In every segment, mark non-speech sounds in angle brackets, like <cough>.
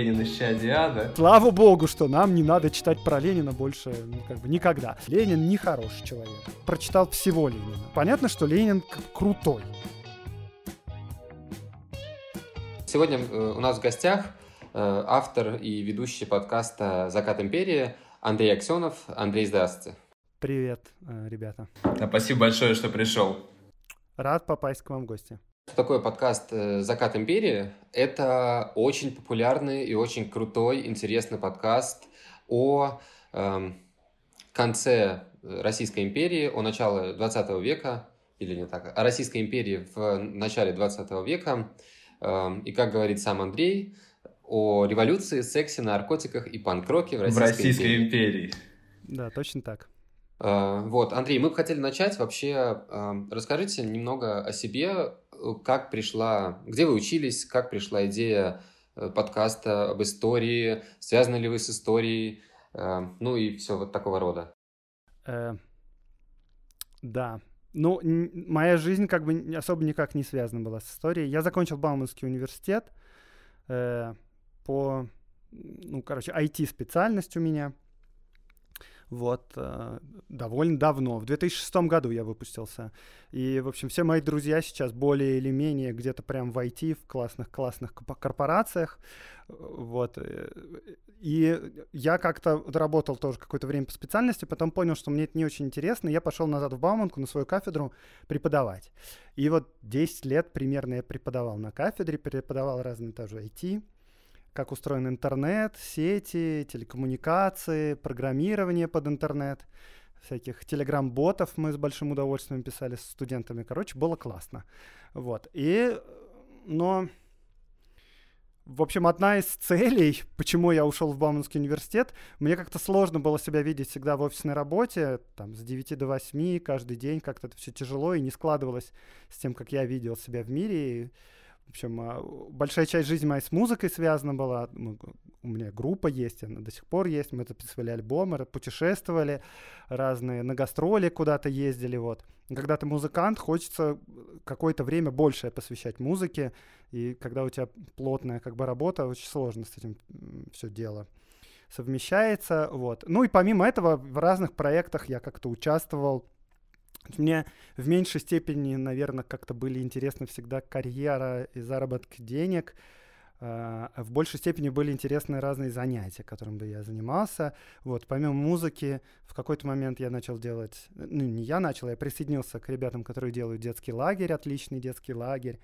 Ленин из Чадиада. Слава богу, что нам не надо читать про Ленина больше ну, как бы никогда. Ленин не хороший человек. Прочитал всего Ленина. Понятно, что Ленин крутой. Сегодня э, у нас в гостях э, автор и ведущий подкаста «Закат империи» Андрей Аксенов. Андрей, здравствуйте. Привет, э, ребята. Да, спасибо большое, что пришел. Рад попасть к вам в гости. Что такое подкаст «Закат империи»? Это очень популярный и очень крутой, интересный подкаст о э, конце Российской империи, о начале 20 века, или не так, о Российской империи в начале 20 века – Эм, и, как говорит сам Андрей, о революции, сексе, наркотиках и панк-роке в Российской, в Российской империи. империи. Да, точно так. Э, вот, Андрей, мы бы хотели начать вообще. Эм, расскажите немного о себе, как пришла, где вы учились, как пришла идея э, подкаста об истории, связаны ли вы с историей, эм, ну и все вот такого рода. Э, да, ну, моя жизнь как бы особо никак не связана была с историей. Я закончил Бауманский университет э, по, ну, короче, IT-специальность у меня. Вот, э, довольно давно. В 2006 году я выпустился. И, в общем, все мои друзья сейчас более или менее где-то прям в IT, в классных-классных корпорациях. Вот. Э, и я как-то работал тоже какое-то время по специальности, потом понял, что мне это не очень интересно, я пошел назад в Бауманку на свою кафедру преподавать. И вот 10 лет примерно я преподавал на кафедре, преподавал разные тоже IT, как устроен интернет, сети, телекоммуникации, программирование под интернет, всяких телеграм-ботов мы с большим удовольствием писали с студентами. Короче, было классно. Вот. И, но, в общем, одна из целей, <laughs> почему я ушел в Бауманский университет, мне как-то сложно было себя видеть всегда в офисной работе, там, с 9 до 8, каждый день, как-то это все тяжело и не складывалось с тем, как я видел себя в мире. И, в общем, а, большая часть жизни моей с музыкой связана была. У меня группа есть, она до сих пор есть. Мы записывали альбомы, путешествовали разные, на гастроли куда-то ездили. Вот. Когда ты музыкант, хочется какое-то время большее посвящать музыке. И когда у тебя плотная как бы работа, очень сложно с этим все дело совмещается. Вот. Ну и помимо этого в разных проектах я как-то участвовал мне в меньшей степени, наверное, как-то были интересны всегда карьера и заработок денег. А, в большей степени были интересны разные занятия, которым бы я занимался. Вот, помимо музыки, в какой-то момент я начал делать, ну, не я начал, я присоединился к ребятам, которые делают детский лагерь, отличный детский лагерь.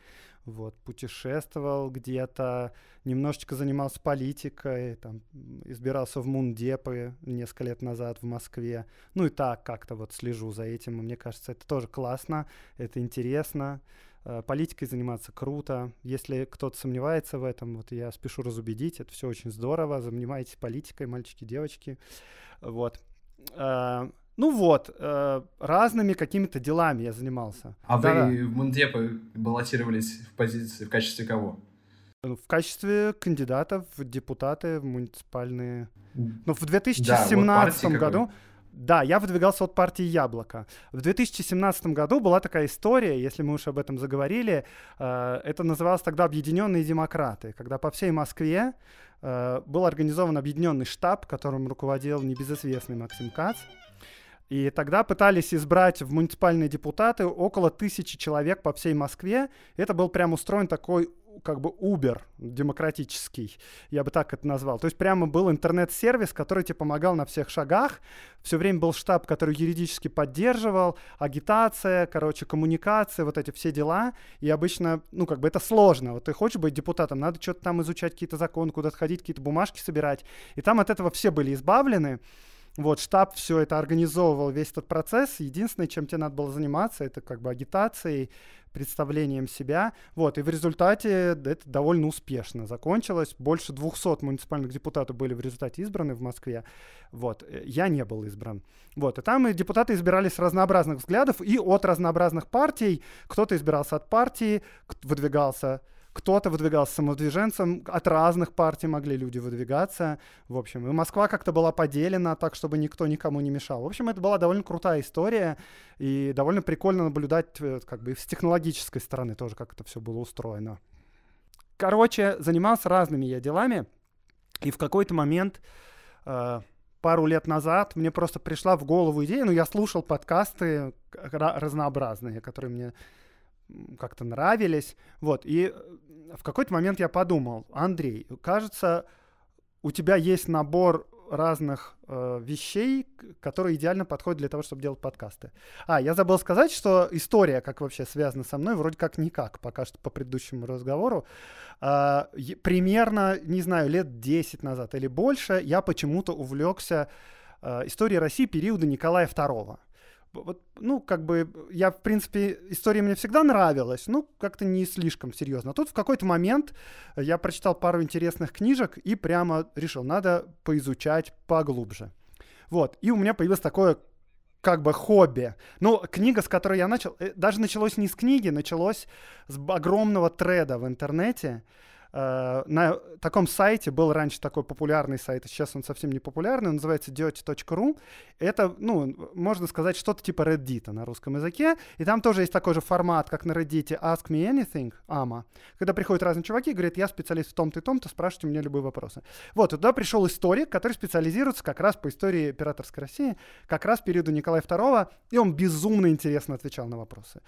Вот, путешествовал где-то, немножечко занимался политикой, там, избирался в Мундепы несколько лет назад в Москве. Ну и так как-то вот слежу за этим, и мне кажется, это тоже классно, это интересно. Э, политикой заниматься круто. Если кто-то сомневается в этом, вот я спешу разубедить, это все очень здорово. Занимайтесь политикой, мальчики, девочки. Вот. Э, ну вот, э, разными какими-то делами я занимался. А да, вы в Мундепе баллотировались в позиции в качестве кого? В качестве кандидатов в депутаты в муниципальные. Ну, в 2017 да, вот году. Какой? Да, я выдвигался от партии «Яблоко». В 2017 году была такая история, если мы уж об этом заговорили, э, это называлось тогда «Объединенные демократы», когда по всей Москве э, был организован объединенный штаб, которым руководил небезызвестный Максим Кац. И тогда пытались избрать в муниципальные депутаты около тысячи человек по всей Москве. Это был прям устроен такой как бы Uber демократический, я бы так это назвал. То есть прямо был интернет-сервис, который тебе помогал на всех шагах. Все время был штаб, который юридически поддерживал, агитация, короче, коммуникация, вот эти все дела. И обычно, ну, как бы это сложно. Вот ты хочешь быть депутатом, надо что-то там изучать, какие-то законы, куда-то ходить, какие-то бумажки собирать. И там от этого все были избавлены. Вот, штаб все это организовывал, весь этот процесс. Единственное, чем тебе надо было заниматься, это как бы агитацией, представлением себя. Вот, и в результате это довольно успешно закончилось. Больше 200 муниципальных депутатов были в результате избраны в Москве. Вот, э, я не был избран. Вот, и там и депутаты избирались с разнообразных взглядов и от разнообразных партий. Кто-то избирался от партии, выдвигался кто-то выдвигался самодвиженцем, от разных партий могли люди выдвигаться, в общем, и Москва как-то была поделена так, чтобы никто никому не мешал. В общем, это была довольно крутая история, и довольно прикольно наблюдать, э, как бы, с технологической стороны тоже, как это все было устроено. Короче, занимался разными я делами, И в какой-то момент, э, пару лет назад, мне просто пришла в голову идея, ну, я слушал подкасты разнообразные, которые мне как-то нравились, вот, и в какой-то момент я подумал, Андрей, кажется, у тебя есть набор разных э, вещей, которые идеально подходят для того, чтобы делать подкасты. А, я забыл сказать, что история, как вообще связана со мной, вроде как никак, пока что по предыдущему разговору. Э, примерно, не знаю, лет 10 назад или больше я почему-то увлекся э, историей России периода Николая II вот, ну, как бы, я, в принципе, история мне всегда нравилась, ну, как-то не слишком серьезно. А тут в какой-то момент я прочитал пару интересных книжек и прямо решил, надо поизучать поглубже. Вот, и у меня появилось такое как бы хобби. Ну, книга, с которой я начал, э, даже началось не с книги, началось с огромного треда в интернете, на таком сайте был раньше такой популярный сайт, а сейчас он совсем не популярный, он называется dirty.ru. Это, ну, можно сказать, что-то типа Reddit на русском языке. И там тоже есть такой же формат, как на Reddit Ask Me Anything, AMA, когда приходят разные чуваки и говорят, я специалист в том-то и том-то, спрашивайте у меня любые вопросы. Вот, туда пришел историк, который специализируется как раз по истории императорской России, как раз периоду Николая II, и он безумно интересно отвечал на вопросы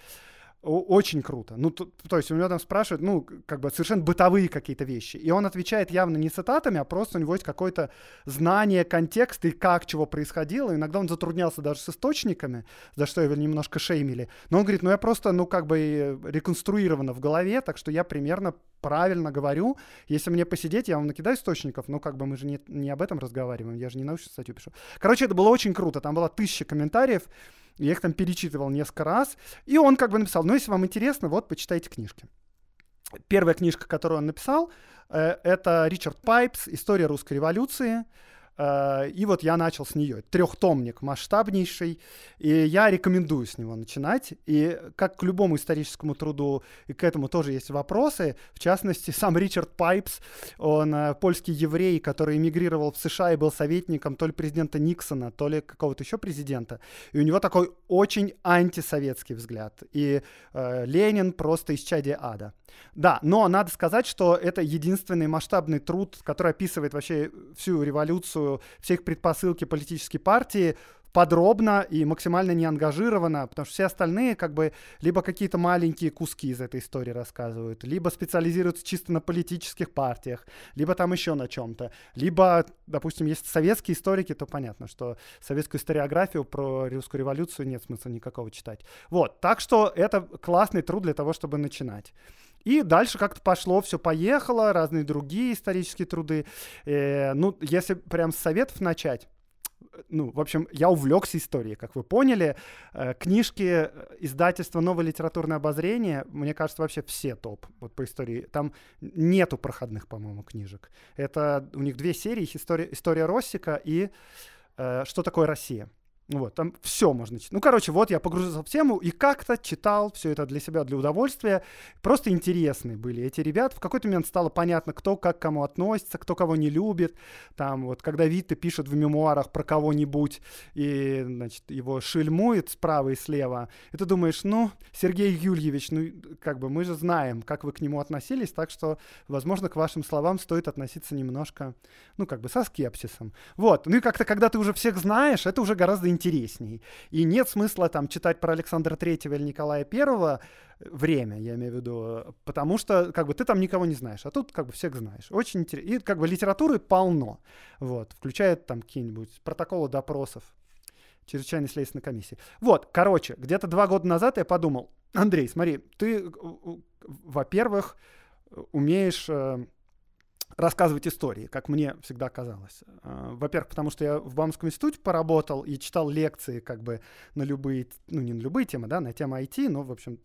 очень круто. Ну, то, то есть у него там спрашивают, ну, как бы совершенно бытовые какие-то вещи. И он отвечает явно не цитатами, а просто у него есть какое-то знание контекста и как чего происходило. Иногда он затруднялся даже с источниками, за что его немножко шеймили. Но он говорит, ну, я просто, ну, как бы реконструировано в голове, так что я примерно правильно говорю. Если мне посидеть, я вам накидаю источников, но как бы мы же не, не об этом разговариваем, я же не научную статью пишу. Короче, это было очень круто. Там было тысяча комментариев, я их там перечитывал несколько раз. И он как бы написал, ну, если вам интересно, вот, почитайте книжки. Первая книжка, которую он написал, э, это Ричард Пайпс «История русской революции». Э, и вот я начал с нее. Трехтомник масштабнейший. И я рекомендую с него начинать. И как к любому историческому труду, и к этому тоже есть вопросы. В частности, сам Ричард Пайпс, он э, польский еврей, который эмигрировал в США и был советником то ли президента Никсона, то ли какого-то еще президента. И у него такой очень антисоветский взгляд. И э, Ленин просто из чади ада. Да, но надо сказать, что это единственный масштабный труд, который описывает вообще всю революцию, все их предпосылки политической партии подробно и максимально не ангажировано, потому что все остальные как бы либо какие-то маленькие куски из этой истории рассказывают, либо специализируются чисто на политических партиях, либо там еще на чем-то, либо, допустим, есть советские историки, то понятно, что советскую историографию про русскую революцию нет смысла никакого читать. Вот, так что это классный труд для того, чтобы начинать. И дальше как-то пошло, все поехало, разные другие исторические труды. Э, ну, если прям с советов начать, ну, в общем, я увлекся историей, как вы поняли. Э, книжки э, издательства «Новое литературное обозрение», мне кажется, вообще все топ вот по истории. Там нету проходных, по-моему, книжек. Это у них две серии, история, история Россика и э, «Что такое Россия?». Вот, там все можно читать. Ну, короче, вот я погрузился в тему и как-то читал все это для себя, для удовольствия. Просто интересные были эти ребята. В какой-то момент стало понятно, кто как к кому относится, кто кого не любит. Там вот, когда Витте пишет в мемуарах про кого-нибудь и, значит, его шельмует справа и слева, и ты думаешь, ну, Сергей Юльевич, ну, как бы мы же знаем, как вы к нему относились, так что, возможно, к вашим словам стоит относиться немножко, ну, как бы со скепсисом. Вот. Ну и как-то, когда ты уже всех знаешь, это уже гораздо интересней. И нет смысла там читать про Александра Третьего или Николая Первого время, я имею в виду, потому что как бы ты там никого не знаешь, а тут как бы всех знаешь. Очень интересно. И как бы литературы полно, вот, включая там какие-нибудь протоколы допросов чрезвычайной следственной комиссии. Вот, короче, где-то два года назад я подумал, Андрей, смотри, ты, во-первых, умеешь э, рассказывать истории, как мне всегда казалось. А, во-первых, потому что я в Баумском институте поработал и читал лекции как бы на любые, ну не на любые темы, да, на тему IT, но, в общем,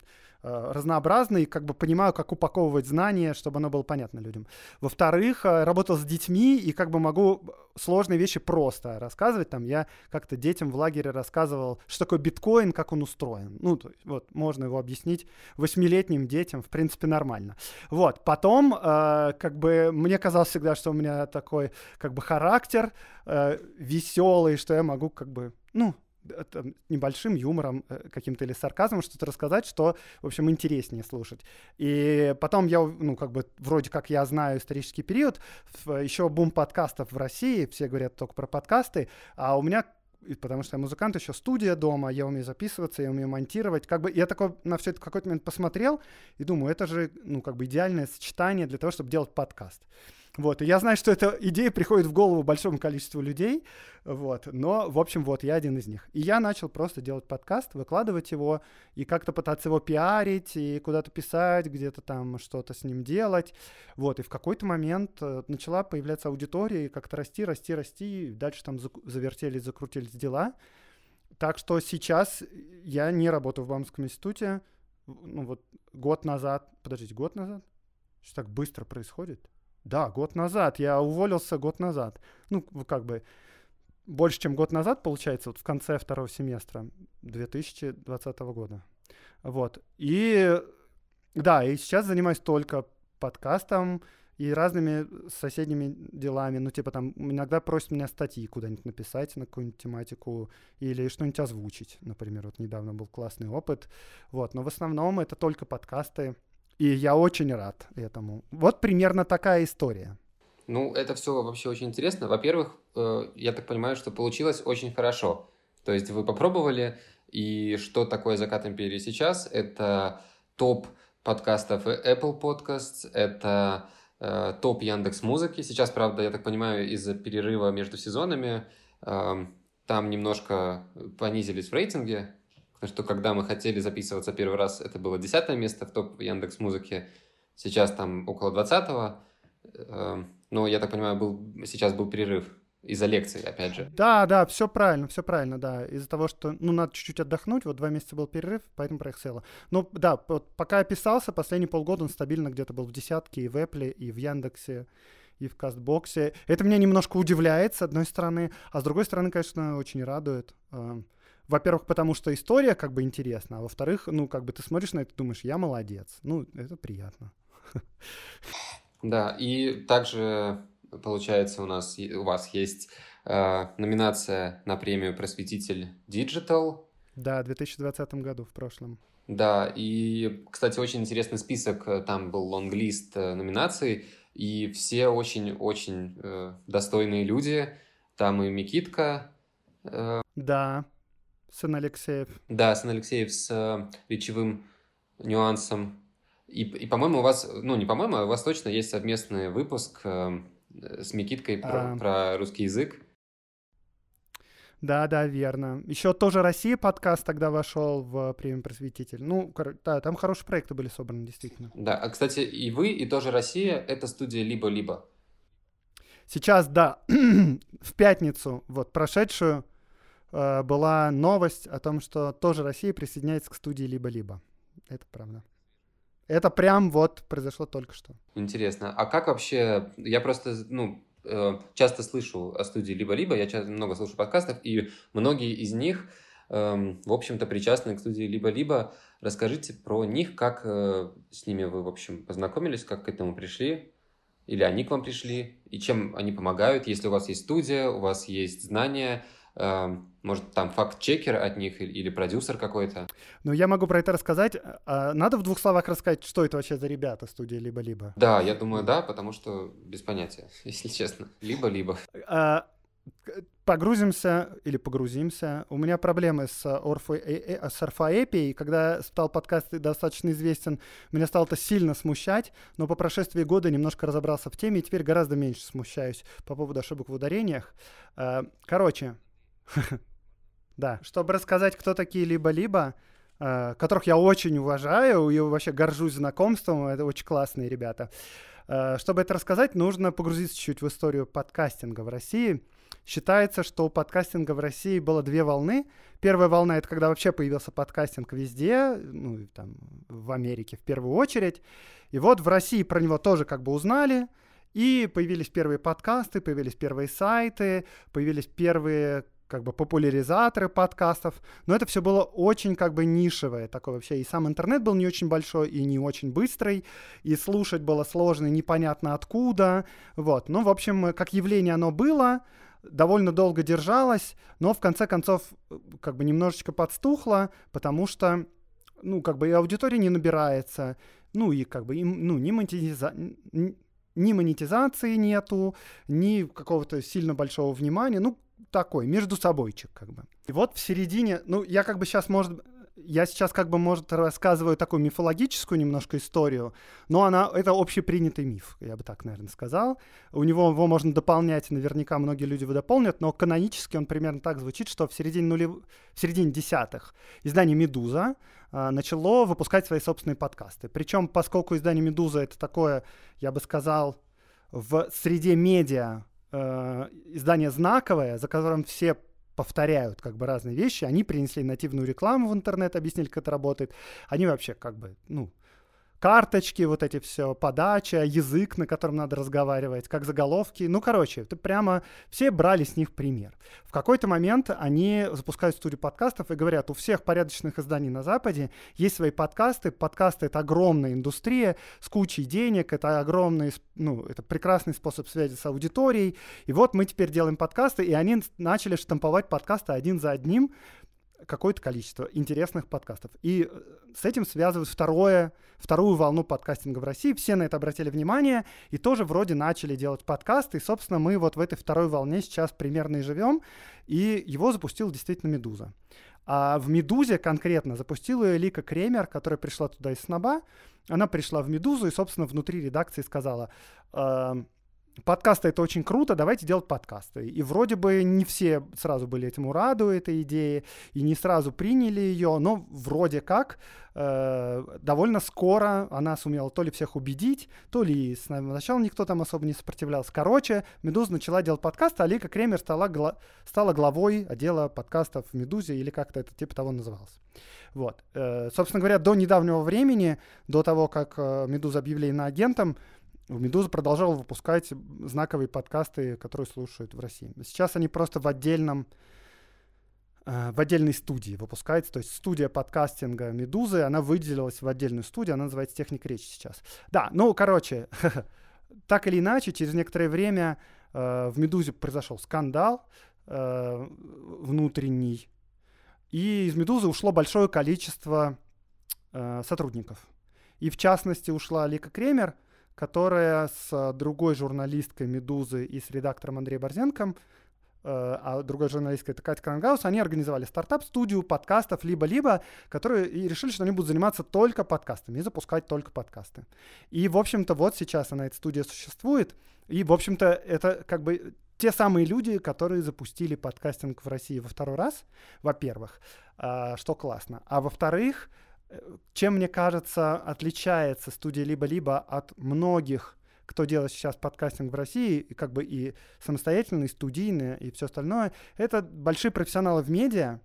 Э, разнообразный, как бы понимаю, как упаковывать знания, чтобы оно было понятно людям. Во-вторых, э, работал с детьми и как бы могу сложные вещи просто рассказывать. Там я как-то детям в лагере рассказывал, что такое биткоин, как он устроен. Ну, то есть, вот, можно его объяснить восьмилетним детям, в принципе, нормально. Вот, потом, э, как бы, мне казалось всегда, что у меня такой, как бы, характер э, веселый, что я могу, как бы, ну, там, небольшим юмором э, каким-то или сарказмом что-то рассказать, что, в общем, интереснее слушать. И потом я, ну, как бы, вроде как я знаю исторический период, еще бум подкастов в России, все говорят только про подкасты, а у меня потому что я музыкант, еще студия дома, я умею записываться, я умею монтировать. Как бы я такой на все это какой-то момент посмотрел и думаю, это же, ну, как бы идеальное сочетание для того, чтобы делать подкаст. Вот, и я знаю, что эта идея приходит в голову большому количеству людей, вот, но, в общем, вот, я один из них. И я начал просто делать подкаст, выкладывать его, и как-то пытаться его пиарить, и куда-то писать, где-то там что-то с ним делать, вот, и в какой-то момент э, начала появляться аудитория, и как-то расти, расти, расти, и дальше там завертелись, закрутились дела, так что сейчас я не работаю в Бамском институте, ну, вот, год назад, подождите, год назад? Что так быстро происходит? Да, год назад. Я уволился год назад. Ну, как бы больше, чем год назад, получается, вот в конце второго семестра 2020 года. Вот. И да, и сейчас занимаюсь только подкастом и разными соседними делами. Ну, типа там иногда просят меня статьи куда-нибудь написать на какую-нибудь тематику или что-нибудь озвучить. Например, вот недавно был классный опыт. Вот. Но в основном это только подкасты. И я очень рад этому. Вот примерно такая история. Ну, это все вообще очень интересно. Во-первых, э, я так понимаю, что получилось очень хорошо. То есть вы попробовали, и что такое «Закат империи» сейчас? Это топ подкастов Apple Podcasts, это э, топ Яндекс Музыки. Сейчас, правда, я так понимаю, из-за перерыва между сезонами э, там немножко понизились в рейтинге, Потому что когда мы хотели записываться первый раз, это было десятое место в топ Яндекс Музыки. Сейчас там около двадцатого. Эм, но, я так понимаю, был, сейчас был перерыв из-за лекции, опять же. Да, да, все правильно, все правильно, да. Из-за того, что, ну, надо чуть-чуть отдохнуть, вот два месяца был перерыв, поэтому проехало. Ну, да, вот пока я писался, последние полгода он стабильно где-то был в десятке и в Apple, и в Яндексе, и в Кастбоксе. Это меня немножко удивляет, с одной стороны, а с другой стороны, конечно, очень радует. Во-первых, потому что история как бы интересна, а во-вторых, ну, как бы ты смотришь на это и думаешь, я молодец. Ну, это приятно. Да, и также, получается, у нас у вас есть э, номинация на премию «Просветитель Digital». Да, в 2020 году, в прошлом. Да, и, кстати, очень интересный список, э, там был лонглист э, номинаций, и все очень-очень э, достойные люди. Там и Микитка. Э... Да, Сын Алексеев. Да, сын Алексеев с э, речевым нюансом. И, и по-моему, у вас, ну, не по-моему, а у вас точно есть совместный выпуск э, с Микиткой про, а... про русский язык. Да, да, верно. Еще тоже Россия подкаст тогда вошел в премию просветитель. Ну, да, там хорошие проекты были собраны, действительно. Да, а, кстати, и вы, и тоже Россия — это студия «Либо-либо». Сейчас, да, <clears throat> в пятницу, вот, прошедшую, Э, была новость о том, что тоже Россия присоединяется к студии «Либо-либо». Это правда. Это прям вот произошло только что. Интересно. А как вообще... Я просто, ну, э, часто слышу о студии «Либо-либо», я часто много слушаю подкастов, и многие из них, эм, в общем-то, причастны к студии «Либо-либо». Расскажите про них, как э, с ними вы, в общем, познакомились, как к этому пришли, или они к вам пришли, и чем они помогают, если у вас есть студия, у вас есть знания, эм, может, там факт-чекер от них или продюсер какой-то? Ну, я могу про это рассказать. А надо в двух словах рассказать, что это вообще за ребята студия «Либо-либо»? Да, я думаю, да, потому что без понятия, <laughs> если честно. Либо-либо. А, погрузимся или погрузимся. У меня проблемы с, орфо, э, э, с орфоэпией. Когда стал подкаст достаточно известен, меня стало это сильно смущать, но по прошествии года немножко разобрался в теме и теперь гораздо меньше смущаюсь по поводу ошибок в ударениях. А, короче, <laughs> Да, чтобы рассказать, кто такие либо-либо, э, которых я очень уважаю и вообще горжусь знакомством, это очень классные ребята. Э, чтобы это рассказать, нужно погрузиться чуть-чуть в историю подкастинга в России. Считается, что у подкастинга в России было две волны. Первая волна — это когда вообще появился подкастинг везде, ну, там, в Америке в первую очередь. И вот в России про него тоже как бы узнали, и появились первые подкасты, появились первые сайты, появились первые как бы популяризаторы подкастов, но это все было очень как бы нишевое такое вообще, и сам интернет был не очень большой и не очень быстрый, и слушать было сложно, непонятно откуда, вот, ну, в общем, как явление оно было, довольно долго держалась, но в конце концов э, как бы немножечко подстухла, потому что, ну, как бы и аудитория не набирается, ну, и как бы, им, ну, ни, монетиза... ни монетизации нету, ни какого-то сильно большого внимания, ну, такой, между собойчик, как бы. И вот в середине, ну, я как бы сейчас, может, я сейчас как бы, может, рассказываю такую мифологическую немножко историю, но она, это общепринятый миф, я бы так, наверное, сказал. У него его можно дополнять, наверняка многие люди его дополнят, но канонически он примерно так звучит, что в середине, нулев... в середине десятых издание «Медуза» а, начало выпускать свои собственные подкасты. Причем, поскольку издание «Медуза» — это такое, я бы сказал, в среде медиа э, издание знаковое, за которым все повторяют как бы разные вещи. Они принесли нативную рекламу в интернет, объяснили, как это работает. Они вообще как бы, ну, карточки, вот эти все, подача, язык, на котором надо разговаривать, как заголовки. Ну, короче, это прямо все брали с них пример. В какой-то момент они запускают студию подкастов и говорят, у всех порядочных изданий на Западе есть свои подкасты. Подкасты — это огромная индустрия с кучей денег, это огромный, ну, это прекрасный способ связи с аудиторией. И вот мы теперь делаем подкасты, и они начали штамповать подкасты один за одним, какое-то количество интересных подкастов. И э, с этим связывают второе, вторую волну подкастинга в России. Все на это обратили внимание и тоже вроде начали делать подкасты. И, собственно, мы вот в этой второй волне сейчас примерно и живем. И его запустил действительно «Медуза». А в «Медузе» конкретно запустила Лика Кремер, которая пришла туда из Сноба. Она пришла в «Медузу» и, собственно, внутри редакции сказала... Э, подкасты это очень круто, давайте делать подкасты. И вроде бы не все сразу были этому рады, этой идеи, и не сразу приняли ее, но вроде как э, довольно скоро она сумела то ли всех убедить, то ли сначала никто там особо не сопротивлялся. Короче, Медуза начала делать подкасты, а Лика Кремер стала, гла- стала главой отдела подкастов в Медузе, или как-то это типа того называлось. Вот. Э, собственно говоря, до недавнего времени, до того, как э, Медуза объявили на агентом, Медуза продолжала выпускать знаковые подкасты, которые слушают в России. Сейчас они просто в отдельном э, в отдельной студии выпускается. То есть студия подкастинга Медузы, она выделилась в отдельную студию, она называется Техник речи сейчас. Да, ну, короче, <laughs> так или иначе, через некоторое время э, в Медузе произошел скандал э, внутренний, и из Медузы ушло большое количество э, сотрудников. И в частности ушла Лика Кремер, которая с другой журналисткой «Медузы» и с редактором Андреем Борзенком, э, а другой журналисткой это Катя Крангаус, они организовали стартап-студию подкастов либо-либо, которые и решили, что они будут заниматься только подкастами и запускать только подкасты. И, в общем-то, вот сейчас она, эта студия существует, и, в общем-то, это как бы те самые люди, которые запустили подкастинг в России во второй раз, во-первых, а, что классно, а во-вторых, чем, мне кажется, отличается студия «Либо-либо» от многих, кто делает сейчас подкастинг в России, как бы и самостоятельные, и студийные, и все остальное, это большие профессионалы в медиа,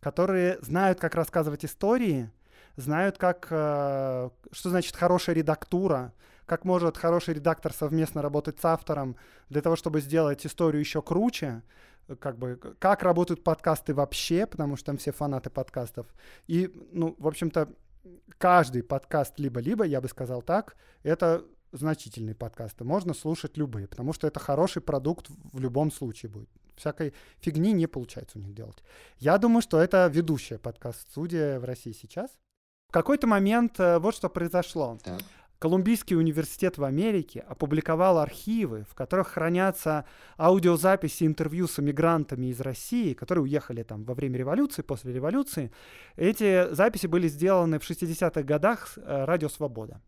которые знают, как рассказывать истории, знают, как, э, что значит хорошая редактура, как может хороший редактор совместно работать с автором для того, чтобы сделать историю еще круче, как бы, как работают подкасты вообще, потому что там все фанаты подкастов. И, ну, в общем-то, каждый подкаст либо-либо, я бы сказал так, это значительные подкасты. Можно слушать любые, потому что это хороший продукт в любом случае будет. Всякой фигни не получается у них делать. Я думаю, что это ведущая подкаст-студия в России сейчас. В какой-то момент э, вот что произошло. Так. Колумбийский университет в Америке опубликовал архивы, в которых хранятся аудиозаписи интервью с эмигрантами из России, которые уехали там во время революции, после революции. Эти записи были сделаны в 60-х годах э, «Радио Свобода».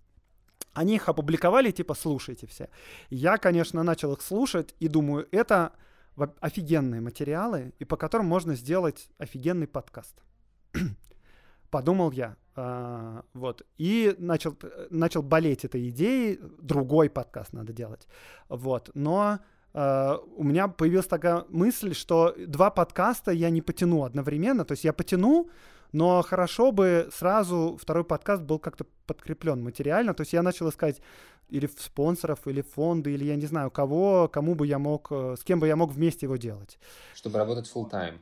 Они их опубликовали, типа, слушайте все. Я, конечно, начал их слушать и думаю, это офигенные материалы, и по которым можно сделать офигенный подкаст. <clears throat> Подумал я, а, вот. И начал, начал болеть этой идеей, другой подкаст надо делать. Вот. Но Uh, у меня появилась такая мысль, что два подкаста я не потяну одновременно. То есть я потяну, но хорошо бы сразу второй подкаст был как-то подкреплен материально. То есть я начал искать или спонсоров, или фонды, или я не знаю кого, кому бы я мог, э, с кем бы я мог вместе его делать. Чтобы работать full time.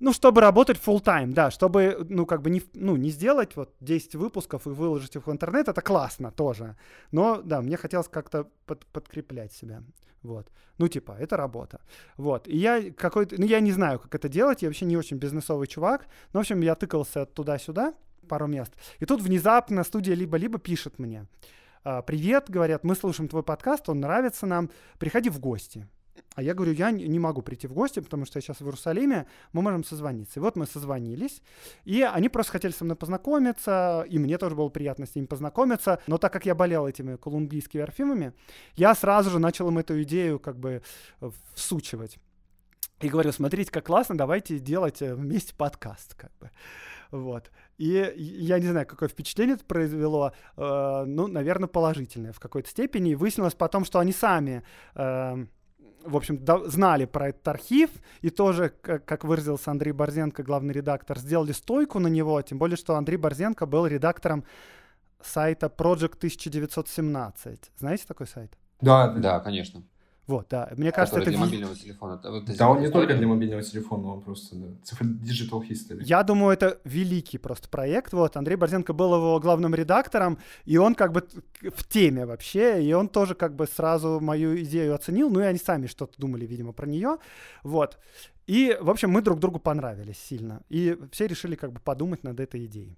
Ну, чтобы работать full time, да, чтобы, ну, как бы не, ну, не сделать вот 10 выпусков и выложить их в интернет, это классно тоже. Но, да, мне хотелось как-то под, подкреплять себя. Вот. Ну, типа, это работа. Вот. И я какой-то... Ну, я не знаю, как это делать. Я вообще не очень бизнесовый чувак. Но, в общем, я тыкался туда-сюда пару мест. И тут внезапно студия либо-либо пишет мне. «А, Привет, говорят, мы слушаем твой подкаст, он нравится нам. Приходи в гости. А я говорю, я не могу прийти в гости, потому что я сейчас в Иерусалиме, мы можем созвониться. И вот мы созвонились, и они просто хотели со мной познакомиться, и мне тоже было приятно с ними познакомиться. Но так как я болел этими колумбийскими орфимами, я сразу же начал им эту идею как бы э, всучивать. И говорю, смотрите, как классно, давайте делать э, вместе подкаст, как бы. Вот. И я не знаю, какое впечатление это произвело, э, ну, наверное, положительное в какой-то степени. И выяснилось потом, что они сами э, в общем, да, знали про этот архив, и тоже, как, как выразился Андрей Борзенко, главный редактор, сделали стойку на него, тем более, что Андрей Борзенко был редактором сайта Project 1917. Знаете такой сайт? Да, да, конечно. Вот, да. Мне кажется, это... для мобильного телефона. Вот да, он не только для мобильного телефона, он просто да, Digital History. Я думаю, это великий просто проект. Вот, Андрей Борзенко был его главным редактором, и он как бы в теме вообще, и он тоже как бы сразу мою идею оценил, ну и они сами что-то думали, видимо, про нее. Вот. И, в общем, мы друг другу понравились сильно. И все решили как бы подумать над этой идеей.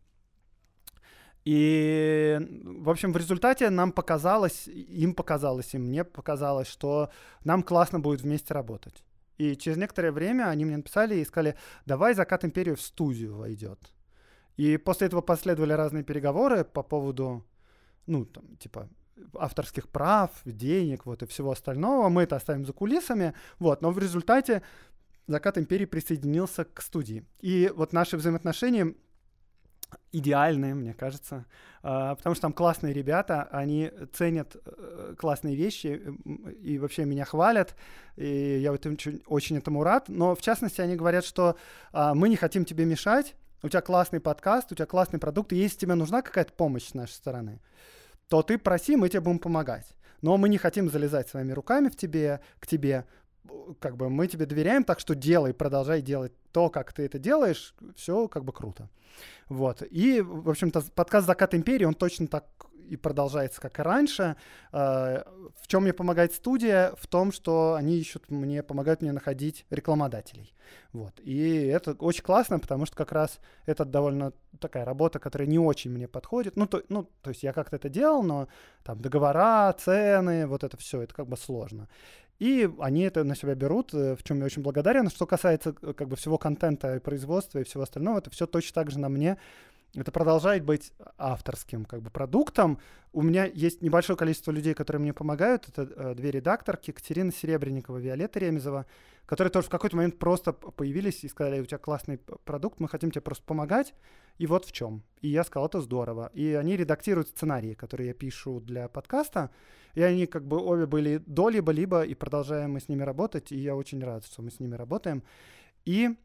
И, в общем, в результате нам показалось, им показалось, и мне показалось, что нам классно будет вместе работать. И через некоторое время они мне написали и сказали, давай «Закат империю» в студию войдет. И после этого последовали разные переговоры по поводу, ну, там, типа, авторских прав, денег, вот, и всего остального. Мы это оставим за кулисами, вот. Но в результате «Закат империи» присоединился к студии. И вот наши взаимоотношения идеальные, мне кажется, а, потому что там классные ребята, они ценят э, классные вещи и вообще меня хвалят, и я вот очень, очень этому рад, но в частности они говорят, что а, мы не хотим тебе мешать, у тебя классный подкаст, у тебя классный продукт, и если тебе нужна какая-то помощь с нашей стороны, то ты проси, мы тебе будем помогать. Но мы не хотим залезать своими руками в тебе, к тебе, как бы мы тебе доверяем, так что делай, продолжай делать то, как ты это делаешь, все как бы круто. Вот. И, в общем-то, подкаст «Закат империи», он точно так и продолжается, как и раньше. А, в чем мне помогает студия? В том, что они ищут мне, помогают мне находить рекламодателей. Вот. И это очень классно, потому что как раз это довольно такая работа, которая не очень мне подходит. Ну, то, ну, то есть я как-то это делал, но там договора, цены, вот это все, это как бы сложно. И они это на себя берут, э, в чем я очень благодарен. Что касается э, как бы всего контента и производства и всего остального, это все точно так же на мне. Это продолжает быть авторским как бы продуктом. У меня есть небольшое количество людей, которые мне помогают. Это э, две редакторки, Катерина Серебренникова, Виолетта Ремезова, которые тоже в какой-то момент просто появились и сказали, у тебя классный продукт, мы хотим тебе просто помогать, и вот в чем. И я сказал, это здорово. И они редактируют сценарии, которые я пишу для подкаста, и они как бы обе были до либо-либо, и продолжаем мы с ними работать, и я очень рад, что мы с ними работаем. И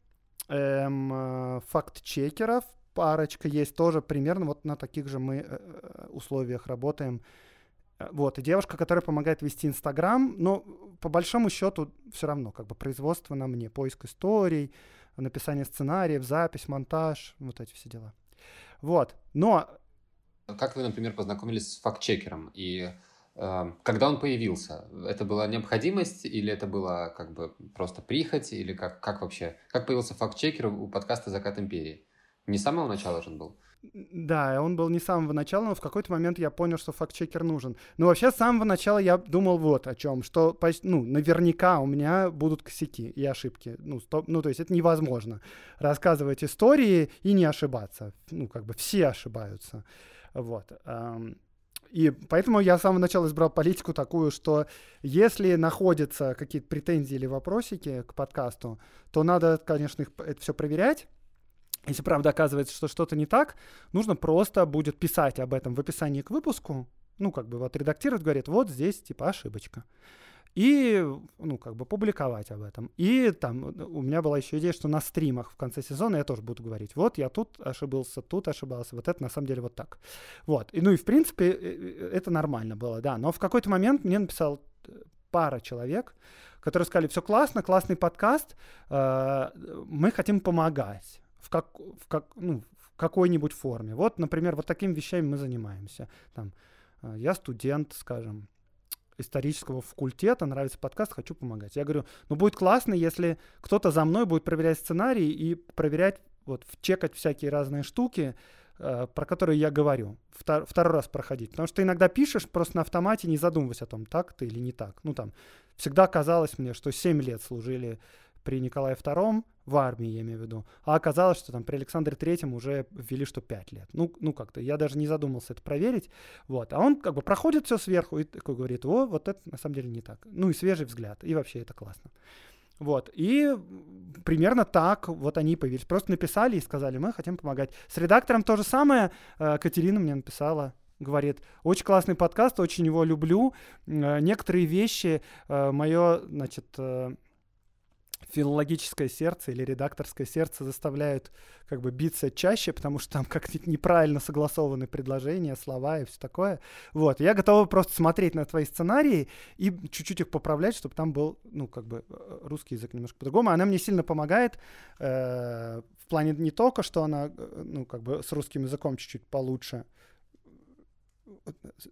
эм, э, факт-чекеров парочка есть тоже примерно вот на таких же мы э, э условиях работаем. Э, вот, и девушка, которая помогает вести Инстаграм, но по большому счету все равно, как бы производство на мне, поиск историй, написание сценариев, запись, монтаж, вот эти все дела. Вот, но... Как вы, например, познакомились с фактчекером и когда он появился, это была необходимость или это было как бы просто прихоть, или как, как вообще? Как появился факт-чекер у подкаста «Закат империи»? Не с самого начала же он был? Да, он был не с самого начала, но в какой-то момент я понял, что факт-чекер нужен. Но вообще с самого начала я думал вот о чем, что ну, наверняка у меня будут косяки и ошибки. Ну, стоп, ну, то есть это невозможно. Рассказывать истории и не ошибаться. Ну, как бы все ошибаются. Вот. И поэтому я с самого начала избрал политику такую, что если находятся какие-то претензии или вопросики к подкасту, то надо, конечно, их, это все проверять. Если правда оказывается, что что-то не так, нужно просто будет писать об этом в описании к выпуску. Ну, как бы вот редактировать, говорит, вот здесь типа ошибочка и, ну, как бы публиковать об этом. И там у меня была еще идея, что на стримах в конце сезона я тоже буду говорить, вот я тут ошибался, тут ошибался, вот это на самом деле вот так. Вот. И, ну и в принципе э, э, это нормально было, да. Но в какой-то момент мне написал пара человек, которые сказали, все классно, классный подкаст, э, мы хотим помогать в, как, в, как, ну, в какой-нибудь форме. Вот, например, вот такими вещами мы занимаемся. Там, э, я студент, скажем, исторического факультета, нравится подкаст, хочу помогать. Я говорю, ну будет классно, если кто-то за мной будет проверять сценарий и проверять, вот, чекать всякие разные штуки, э, про которые я говорю, втор, второй раз проходить. Потому что иногда пишешь просто на автомате, не задумываясь о том, так ты или не так. Ну там, всегда казалось мне, что 7 лет служили при Николае II, в армии, я имею в виду, а оказалось, что там при Александре Третьем уже ввели, что 5 лет. Ну, ну как-то, я даже не задумался это проверить, вот. А он как бы проходит все сверху и такой говорит, о, вот это на самом деле не так. Ну и свежий взгляд, и вообще это классно. Вот, и примерно так вот они появились. Просто написали и сказали, мы хотим помогать. С редактором то же самое. Э, Катерина мне написала, говорит, очень классный подкаст, очень его люблю. Э, некоторые вещи э, мое, значит, филологическое сердце или редакторское сердце заставляют как бы биться чаще, потому что там как-то неправильно согласованы предложения, слова и все такое. Вот, я готова просто смотреть на твои сценарии и чуть-чуть их поправлять, чтобы там был, ну, как бы э, русский язык немножко по-другому. Она мне сильно помогает э, в плане не только, что она, э, ну, как бы с русским языком чуть-чуть получше,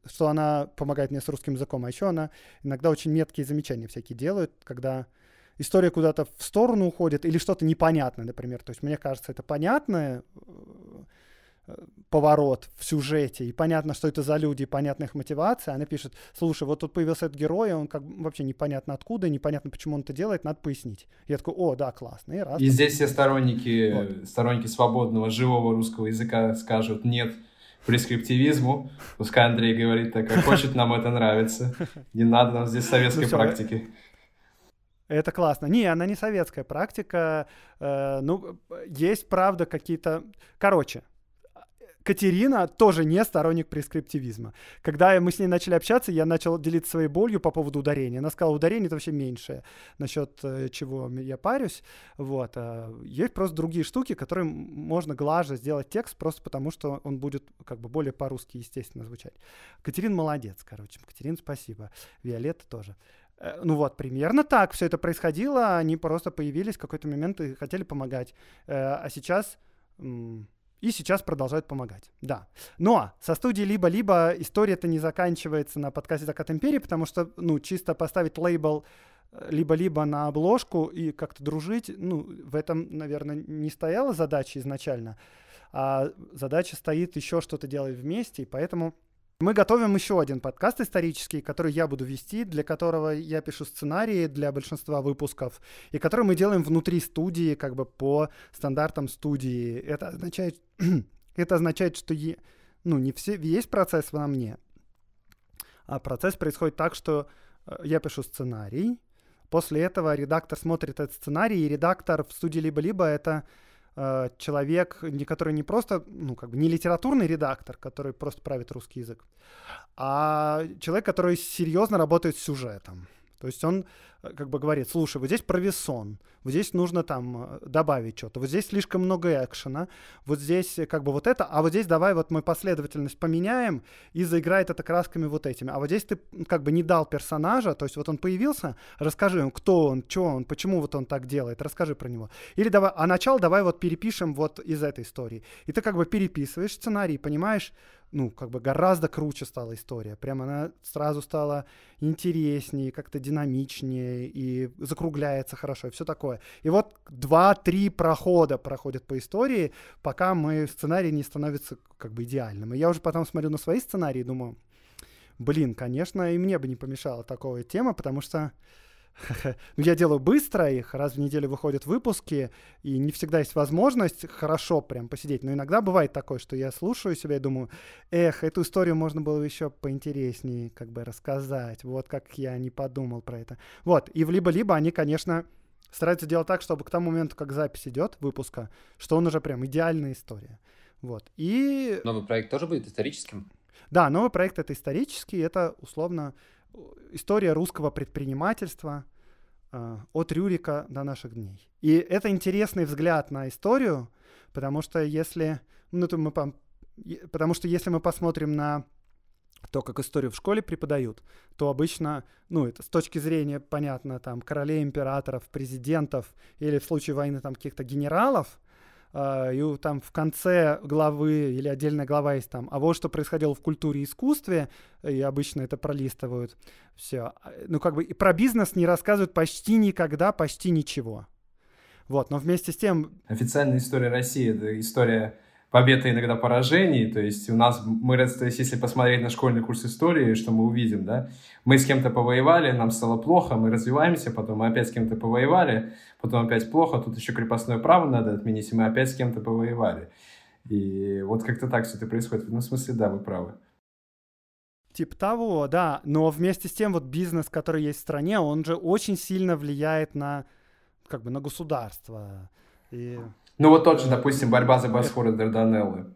что она помогает мне с русским языком, а еще она иногда очень меткие замечания всякие делает, когда история куда-то в сторону уходит или что-то непонятное, например. То есть мне кажется, это понятное э, поворот в сюжете, и понятно, что это за люди, и понятна их мотивация. Она пишет, слушай, вот тут появился этот герой, он как вообще непонятно откуда, непонятно, почему он это делает, надо пояснить. Я такой, о, да, классно. И, раз, и здесь все сторонники, вот. сторонники свободного, живого русского языка скажут нет прескриптивизму. Пускай Андрей говорит так, как хочет, нам это нравится. Не надо нам здесь советской <laughs> ну, практики. Это классно. Не, она не советская практика. Э, ну, есть, правда, какие-то... Короче, Катерина тоже не сторонник прескриптивизма. Когда мы с ней начали общаться, я начал делиться своей болью по поводу ударения. Она сказала, ударение это вообще меньшее, насчет э, чего я парюсь. Вот. А есть просто другие штуки, которые можно глаже сделать текст, просто потому что он будет как бы более по-русски, естественно, звучать. Катерина молодец, короче. Катерина, спасибо. Виолетта тоже. Э, ну вот, примерно так все это происходило. Они просто появились в какой-то момент и хотели помогать. Э, а сейчас... И сейчас продолжают помогать. Да. Но со студией либо-либо история-то не заканчивается на подкасте «Закат империи», потому что, ну, чисто поставить лейбл э, либо-либо на обложку и как-то дружить, ну, в этом, наверное, не стояла задача изначально, а задача стоит еще что-то делать вместе, и поэтому мы готовим еще один подкаст исторический, который я буду вести, для которого я пишу сценарии для большинства выпусков, и который мы делаем внутри студии, как бы по стандартам студии. Это означает, <clears throat> это означает что е, ну, не все, есть процесс на мне, а процесс происходит так, что э, я пишу сценарий, после этого редактор смотрит этот сценарий, и редактор в студии либо-либо это э, человек, который не просто, ну, как бы не литературный редактор, который просто правит русский язык, а человек, который серьезно работает с сюжетом. То есть он э, как бы говорит, слушай, вот здесь провисон, вот здесь нужно там э, добавить что-то, вот здесь слишком много экшена, вот здесь э, как бы вот это, а вот здесь давай вот мы последовательность поменяем и заиграет это красками вот этими. А вот здесь ты как бы не дал персонажа, то есть вот он появился, расскажи ему, кто он, что он, почему вот он так делает, расскажи про него. Или давай, а начало давай вот перепишем вот из этой истории. И ты как бы переписываешь сценарий, понимаешь, ну, как бы гораздо круче стала история. Прям она сразу стала интереснее, как-то динамичнее и закругляется хорошо, и все такое. И вот два-три прохода проходят по истории, пока мой сценарий не становится как бы идеальным. И я уже потом смотрю на свои сценарии и думаю, блин, конечно, и мне бы не помешала такая тема, потому что <laughs> я делаю быстро, их раз в неделю выходят выпуски, и не всегда есть возможность хорошо прям посидеть. Но иногда бывает такое, что я слушаю себя и думаю, эх, эту историю можно было еще поинтереснее как бы рассказать. Вот как я не подумал про это. Вот, и в либо-либо они, конечно, стараются делать так, чтобы к тому моменту, как запись идет выпуска, что он уже прям идеальная история. Вот. И... Новый проект тоже будет историческим? Да, новый проект это исторический, это условно история русского предпринимательства э, от Рюрика до наших дней. И это интересный взгляд на историю, потому что если, ну, то мы, потому что если мы посмотрим на то, как историю в школе преподают, то обычно, ну, это с точки зрения, понятно, там, королей, императоров, президентов или в случае войны там каких-то генералов, и там в конце главы или отдельная глава есть там, а вот что происходило в культуре и искусстве, и обычно это пролистывают все. Ну, как бы и про бизнес не рассказывают почти никогда, почти ничего. Вот, но вместе с тем... Официальная история России — это история побед и иногда поражений. То есть у нас, мы, то есть если посмотреть на школьный курс истории, что мы увидим, да, мы с кем-то повоевали, нам стало плохо, мы развиваемся, потом мы опять с кем-то повоевали, потом опять плохо, тут еще крепостное право надо отменить, и мы опять с кем-то повоевали. И вот как-то так все это происходит. В одном смысле, да, вы правы. Типа того, да. Но вместе с тем вот бизнес, который есть в стране, он же очень сильно влияет на как бы на государство. И ну вот тот же, допустим, борьба за Босфор и Дарданеллы,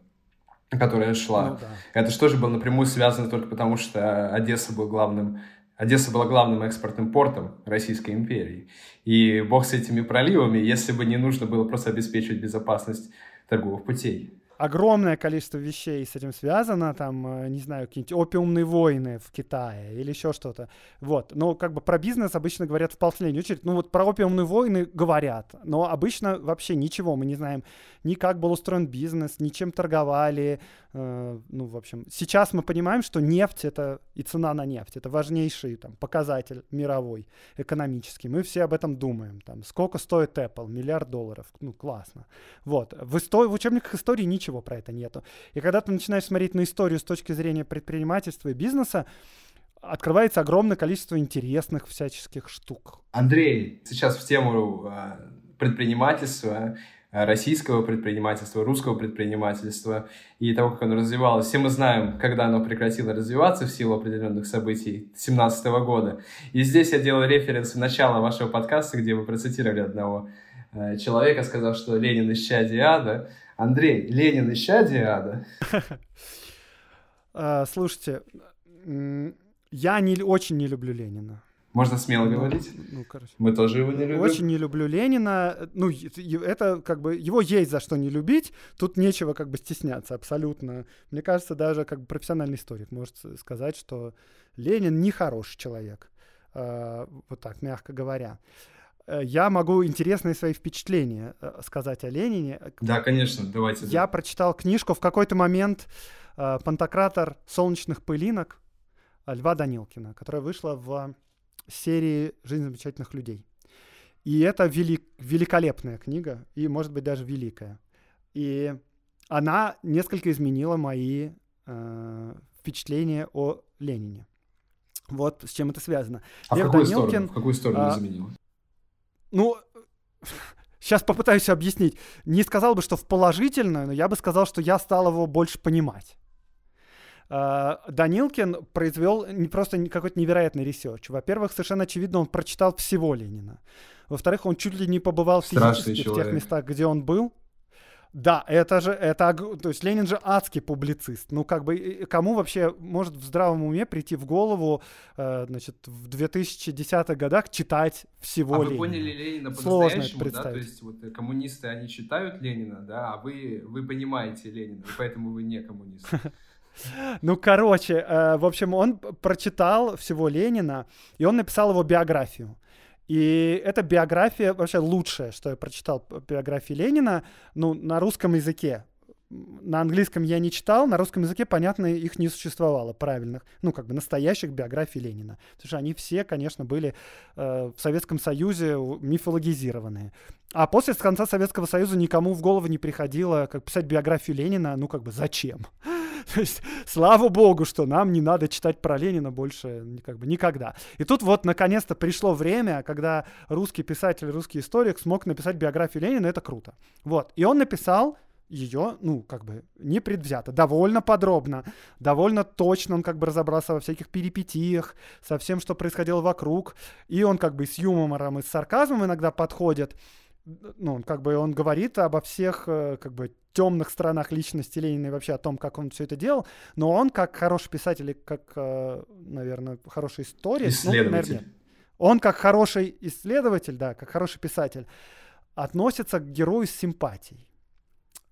которая шла. Ну, да. Это что же было напрямую связано только потому, что Одесса был главным Одесса была главным экспортным портом Российской империи. И бог с этими проливами, если бы не нужно было просто обеспечивать безопасность торговых путей огромное количество вещей с этим связано, там, э, не знаю, какие-нибудь опиумные войны в Китае или еще что-то. Вот. Но как бы про бизнес обычно говорят в последнюю очередь. Ну вот про опиумные войны говорят, но обычно вообще ничего. Мы не знаем ни как был устроен бизнес, ни чем торговали. Э, ну, в общем, сейчас мы понимаем, что нефть это и цена на нефть, это важнейший там, показатель мировой, экономический. Мы все об этом думаем. Там, сколько стоит Apple? Миллиард долларов. Ну, классно. Вот. В, истории, в учебниках истории ничего про это нету. И когда ты начинаешь смотреть на историю с точки зрения предпринимательства и бизнеса, открывается огромное количество интересных всяческих штук. Андрей, сейчас в тему э, предпринимательства, российского предпринимательства, русского предпринимательства и того, как оно развивалось. Все мы знаем, когда оно прекратило развиваться в силу определенных событий 2017 года. И здесь я делаю референс в начало вашего подкаста, где вы процитировали одного э, человека, сказав, что Ленин исчадие ада. Андрей, Ленин исчадие ада? А, <laughs> слушайте, я не, очень не люблю Ленина. Можно смело ну, говорить? Ну, короче. Мы тоже его не любим. Очень не люблю Ленина. Ну, это как бы его есть за что не любить. Тут нечего как бы стесняться абсолютно. Мне кажется, даже как бы профессиональный историк может сказать, что Ленин не хороший человек. А, вот так, мягко говоря. Э, я могу интересные свои впечатления э, сказать о Ленине. Да, конечно, давайте. Я да. прочитал книжку в какой-то момент э, «Пантократор солнечных пылинок» Льва Данилкина, которая вышла в серии «Жизнь замечательных людей». И это велик, великолепная книга, и, может быть, даже великая. И она несколько изменила мои э, впечатления о Ленине. Вот с чем это связано. А Лев в какую Данилкин, сторону? В какую сторону а, изменила? Ну, сейчас попытаюсь объяснить. Не сказал бы, что в положительную, но я бы сказал, что я стал его больше понимать. А, Данилкин произвел не просто какой-то невероятный research. Во-первых, совершенно очевидно, он прочитал всего Ленина. Во-вторых, он чуть ли не побывал физически в тех местах, где он был. Да, это же, это, то есть Ленин же адский публицист. Ну, как бы, кому вообще может в здравом уме прийти в голову, э, значит, в 2010-х годах читать всего а Ленина? вы поняли Ленина по-настоящему, да? То есть вот э, коммунисты, они читают Ленина, да, а вы, вы понимаете Ленина, поэтому вы не коммунист. <laughs> Ну, короче, э, в общем, он прочитал всего Ленина, и он написал его биографию. И эта биография вообще лучшая, что я прочитал биографии Ленина, ну, на русском языке. На английском я не читал, на русском языке, понятно, их не существовало правильных, ну, как бы настоящих биографий Ленина. Потому что они все, конечно, были э, в Советском Союзе мифологизированные. А после с конца Советского Союза никому в голову не приходило, как писать биографию Ленина, ну, как бы зачем? То есть, слава богу, что нам не надо читать про Ленина больше как бы никогда. И тут вот наконец-то пришло время, когда русский писатель, русский историк смог написать биографию Ленина, это круто. Вот. И он написал ее, ну, как бы, непредвзято, довольно подробно, довольно точно он как бы разобрался во всяких перипетиях, со всем, что происходило вокруг, и он как бы с юмором и с сарказмом иногда подходит, ну, как бы он говорит обо всех, э, как бы, темных сторонах личности Ленина и вообще о том, как он все это делал, но он, как хороший писатель, как, э, наверное, хороший историк. Ну, наверное, он как хороший исследователь, да, как хороший писатель, относится к герою с симпатией.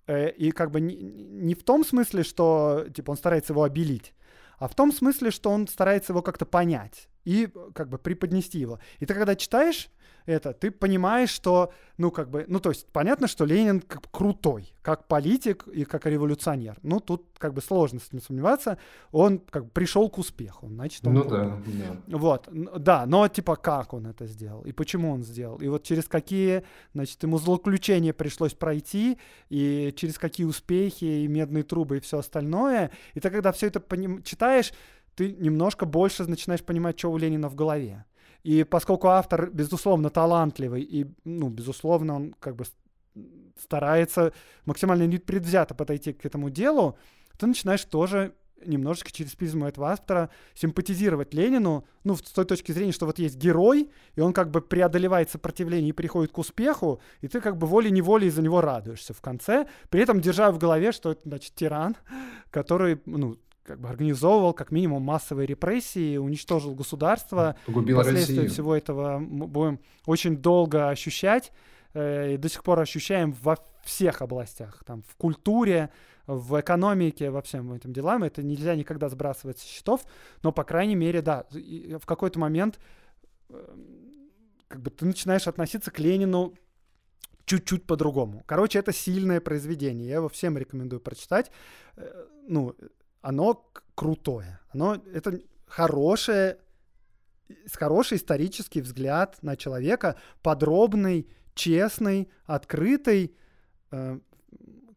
Э, и как бы не, не в том смысле, что типа он старается его обелить, а в том смысле, что он старается его как-то понять и как бы преподнести его. И ты когда читаешь это, ты понимаешь, что, ну, как бы, ну, то есть понятно, что Ленин как крутой, как политик и как революционер. Ну, тут как бы сложно с этим сомневаться. Он как бы пришел к успеху, значит, он Ну да, да. Вот, да, но типа как он это сделал и почему он сделал, и вот через какие, значит, ему злоключения пришлось пройти, и через какие успехи, и медные трубы, и все остальное. И ты когда все это читаешь, ты немножко больше начинаешь понимать, что у Ленина в голове. И поскольку автор, безусловно, талантливый, и, ну, безусловно, он как бы старается максимально непредвзято подойти к этому делу, ты начинаешь тоже немножечко через призму этого автора симпатизировать Ленину, ну, с той точки зрения, что вот есть герой, и он как бы преодолевает сопротивление и приходит к успеху, и ты как бы волей-неволей из-за него радуешься в конце, при этом держа в голове, что это, значит, тиран, <laughs> который, ну, как бы организовывал как минимум массовые репрессии, уничтожил государство, Погубил Последствия Россию. всего этого мы будем очень долго ощущать э, и до сих пор ощущаем во всех областях, там, в культуре, в экономике, во всем этим делам. Это нельзя никогда сбрасывать со счетов, но, по крайней мере, да, в какой-то момент э, как бы ты начинаешь относиться к Ленину чуть-чуть по-другому. Короче, это сильное произведение. Я его всем рекомендую прочитать. Э, Ну, оно крутое. Оно это хорошее, хороший исторический взгляд на человека, подробный, честный, открытый. Э,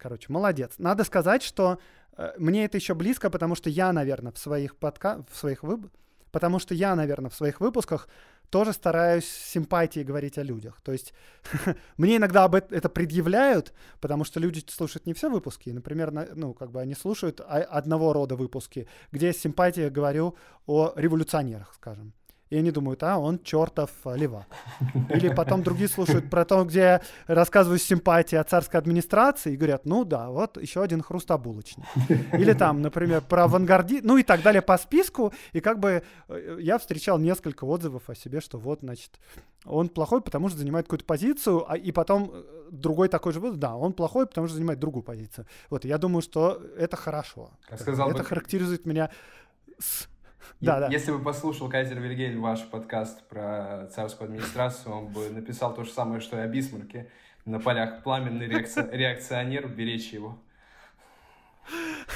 Короче, молодец. Надо сказать, что э, мне это еще близко, потому что я, наверное, в своих подка... в своих вып... потому что я, наверное, в своих выпусках тоже стараюсь с симпатией говорить о людях. То есть <laughs> мне иногда об эт- это предъявляют, потому что люди слушают не все выпуски. Например, на- ну, как бы они слушают одного рода выпуски, где я с симпатией говорю о революционерах, скажем. И они думают, а, он чертов а, левак. <laughs> Или потом другие слушают про то, где я рассказываю с симпатией о царской администрации и говорят, ну да, вот еще один хрустобулочник. Или там, например, про авангарди, ну и так далее по списку. И как бы э, я встречал несколько отзывов о себе, что вот, значит, он плохой, потому что занимает какую-то позицию, а, и потом э, другой такой же вывод, да, он плохой, потому что занимает другую позицию. Вот, я думаю, что это хорошо. Как сказал это бы- характеризует меня с... Да, да. Если бы послушал Кайзер Вильгельм ваш подкаст про царскую администрацию, он бы написал то же самое, что и о Бисмарке. На полях пламенный реакци- <laughs> реакционер, беречь его.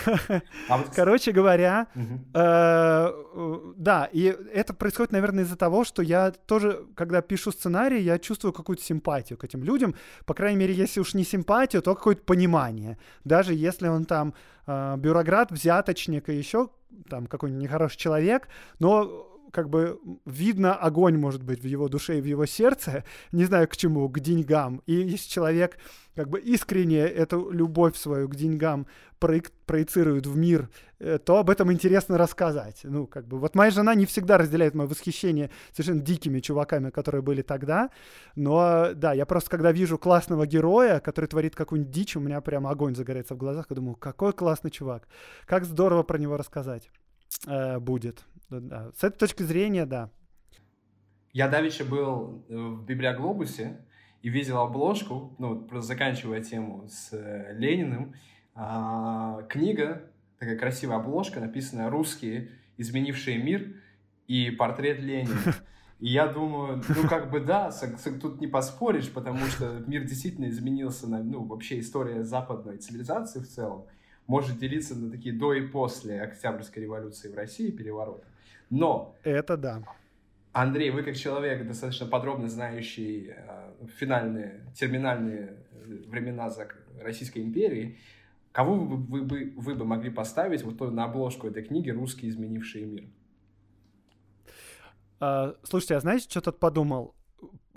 <laughs> А вот, Короче говоря. Э, э, Да, и это происходит, наверное, из-за того, что я тоже, когда пишу сценарий, я чувствую какую-то симпатию к этим людям. По крайней мере, если уж не симпатию, то какое-то понимание. Даже если он там э, бюрократ, взяточник и еще там какой-нибудь нехороший человек, но как бы видно огонь, может быть, в его душе и в его сердце, не знаю к чему, к деньгам. И если человек как бы искренне эту любовь свою к деньгам проек- проецирует в мир, э, то об этом интересно рассказать. Ну, как бы, вот моя жена не всегда разделяет мое восхищение совершенно дикими чуваками, которые были тогда, но, да, я просто, когда вижу классного героя, который творит какую-нибудь дичь, у меня прямо огонь загорается в глазах, я думаю, какой классный чувак, как здорово про него рассказать э, будет. Да, С этой точки зрения, да. Я давеча был э, в Библиоглобусе и видел обложку, ну, просто заканчивая тему с э, Лениным, а, книга, такая красивая обложка, написанная «Русские, изменившие мир» и портрет Ленина. <laughs> И я думаю, ну как бы да, тут не поспоришь, потому что мир действительно изменился, на, ну вообще история западной цивилизации в целом может делиться на такие до и после Октябрьской революции в России, переворота. Но Это да. Андрей, вы как человек, достаточно подробно знающий э, финальные, терминальные э, времена Российской империи, кого вы, бы- вы, бы, вы бы могли поставить вот на обложку этой книги «Русские, изменившие мир»? А, слушайте, а знаете, что тут подумал?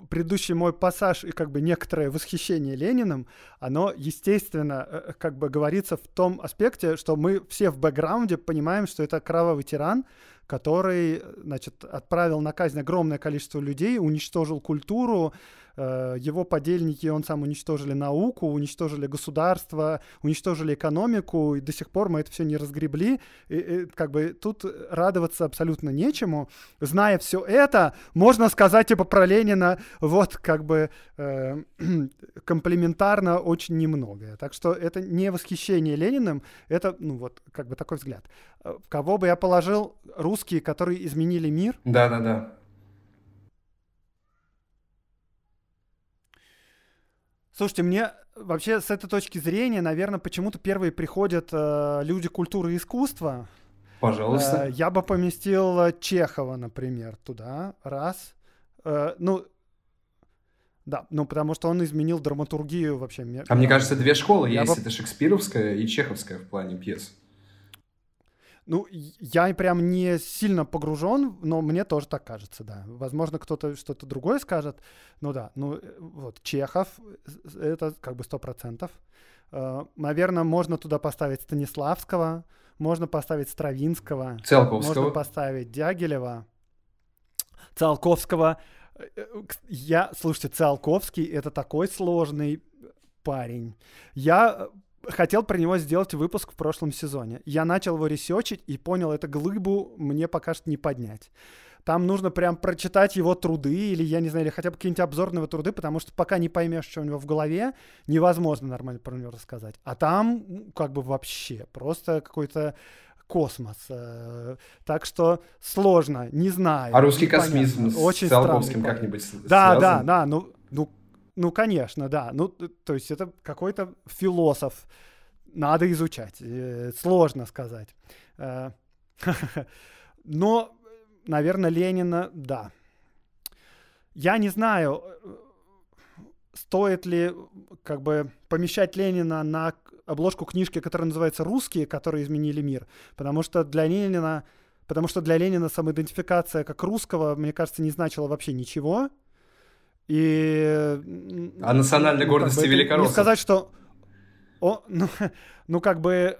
Предыдущий мой пассаж и как бы некоторое восхищение Лениным, оно, естественно, э, как бы говорится в том аспекте, что мы все в бэкграунде понимаем, что это кровавый тиран, который, э, значит, отправил на казнь огромное количество людей, уничтожил культуру, его подельники, он сам уничтожили науку, уничтожили государство, уничтожили экономику, и до сих пор мы это все не разгребли. И, и, как бы тут радоваться абсолютно нечему. Зная все это, можно сказать типа про Ленина вот как бы э, <clears throat> комплементарно очень немного. Так что это не восхищение Лениным, это ну вот как бы такой взгляд. Э, кого бы я положил русские, которые изменили мир? Да, да, да. Слушайте, мне вообще с этой точки зрения, наверное, почему-то первые приходят э, люди культуры и искусства. Пожалуйста. Э, я бы поместил Чехова, например, туда. Раз. Э, ну, да, ну потому что он изменил драматургию вообще. А мне кажется, две школы я есть. Бы... Это шекспировская и чеховская в плане пьес. Ну, я прям не сильно погружен, но мне тоже так кажется, да. Возможно, кто-то что-то другое скажет. Ну да, ну э, вот Чехов, это как бы сто процентов. Э, наверное, можно туда поставить Станиславского, можно поставить Стравинского, Циолковского. можно поставить Дягилева, Циолковского. Э, я, слушайте, Циолковский — это такой сложный парень. Я хотел про него сделать выпуск в прошлом сезоне. Я начал его ресечить и понял, эту глыбу мне пока что не поднять. Там нужно прям прочитать его труды, или, я не знаю, или хотя бы какие-нибудь обзорные труды, потому что пока не поймешь, что у него в голове, невозможно нормально про него рассказать. А там как бы вообще просто какой-то космос. Э, так что сложно, не знаю. А русский непонятно. космизм Очень с Циолковским как-нибудь Да, связан? да, да. Ну, ну ну, конечно, да. Ну, то есть это какой-то философ. Надо изучать. Э, сложно сказать. Э, <laughs> но, наверное, Ленина, да. Я не знаю, стоит ли как бы помещать Ленина на обложку книжки, которая называется «Русские, которые изменили мир», потому что для Ленина, потому что для Ленина самоидентификация как русского, мне кажется, не значила вообще ничего. И... А национальной ну, гордости как бы, великороссов? Не сказать, что... Он, <laughs> ну, ну, как бы...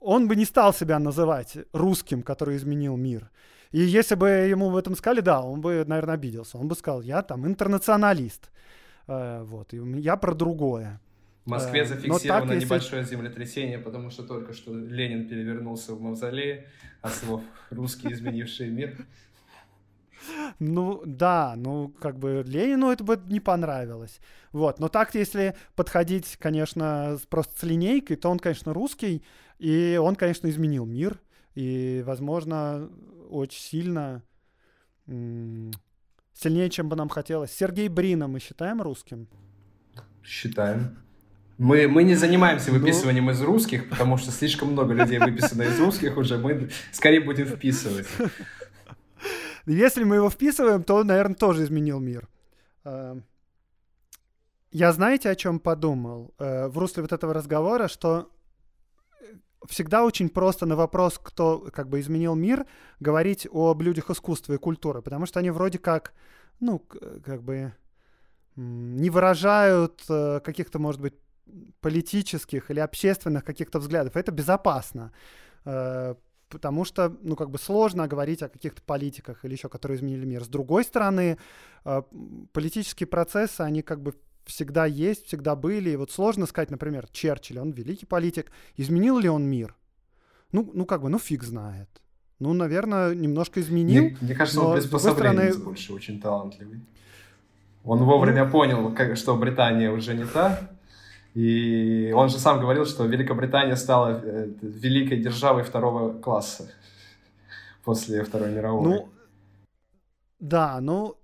Он бы не стал себя называть русским, который изменил мир. И если бы ему в этом сказали, да, он бы, наверное, обиделся. Он бы сказал, я там интернационалист. Э, вот, и я про другое. В Москве э, зафиксировано так, небольшое если... землетрясение, потому что только что Ленин перевернулся в мавзолее, а слов «русские, изменившие мир». <laughs> Ну, да, ну, как бы Ленину это бы не понравилось. Вот, но так, если подходить, конечно, просто с линейкой, то он, конечно, русский, и он, конечно, изменил мир, и, возможно, очень сильно, сильнее, чем бы нам хотелось. Сергей Брина мы считаем русским? Считаем. Мы, мы не занимаемся ну. выписыванием ну... из русских, потому что слишком много людей выписано из русских уже. Мы скорее будем вписывать. Если мы его вписываем, то наверное, тоже изменил мир. Э, я знаете, о чем подумал э, в русле вот этого разговора, что всегда очень просто на вопрос, кто как бы изменил мир, говорить об людях искусства и культуры, потому что они вроде как, ну, как бы не выражают э, каких-то, может быть, политических или общественных каких-то взглядов. Это безопасно потому что, ну, как бы сложно говорить о каких-то политиках или еще, которые изменили мир. С другой стороны, э, политические процессы, они как бы всегда есть, всегда были. И вот сложно сказать, например, Черчилль, он великий политик, изменил ли он мир? Ну, ну как бы, ну фиг знает. Ну, наверное, немножко изменил. Мне, мне кажется, он приспособленец стороны... больше, очень талантливый. Он вовремя понял, как, что Британия уже не та, и он же сам говорил, что Великобритания стала э, великой державой второго класса <laughs> после Второй мировой. Ну, да, ну,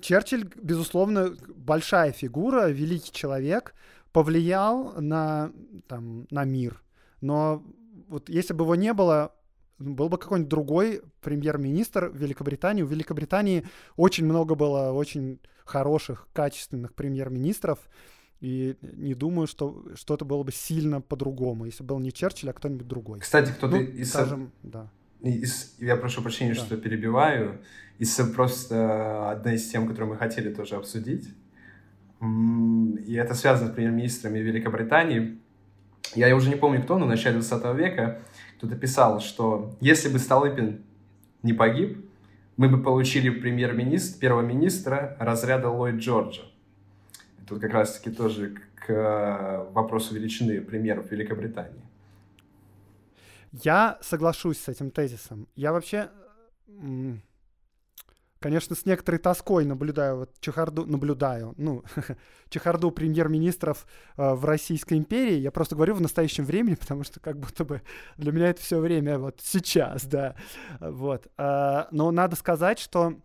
Черчилль, безусловно, большая фигура, великий человек, повлиял на, там, на мир. Но вот если бы его не было, был бы какой-нибудь другой премьер-министр Великобритании. У Великобритании очень много было очень хороших, качественных премьер-министров. И не думаю, что что-то было бы сильно по-другому, если был не Черчилль, а кто-нибудь другой. Кстати, кто-то ну, из... Скажем, да. Из, я прошу прощения, да. что перебиваю. Из просто одна из тем, которую мы хотели тоже обсудить. И это связано с премьер-министрами Великобритании. Я уже не помню кто, но в начале 20 века кто-то писал, что если бы Столыпин не погиб, мы бы получили премьер-министр, первого министра разряда Ллойд Джорджа. Тут как раз-таки тоже к э, вопросу величины премьеров Великобритании. Я соглашусь с этим тезисом. Я вообще конечно, с некоторой тоской наблюдаю вот чехарду, наблюдаю, ну, <laughs> чехарду премьер-министров э, в Российской империи. Я просто говорю в настоящем времени, <laughs> потому что как будто бы для меня это все время вот сейчас, да. Вот. Э, но надо сказать, что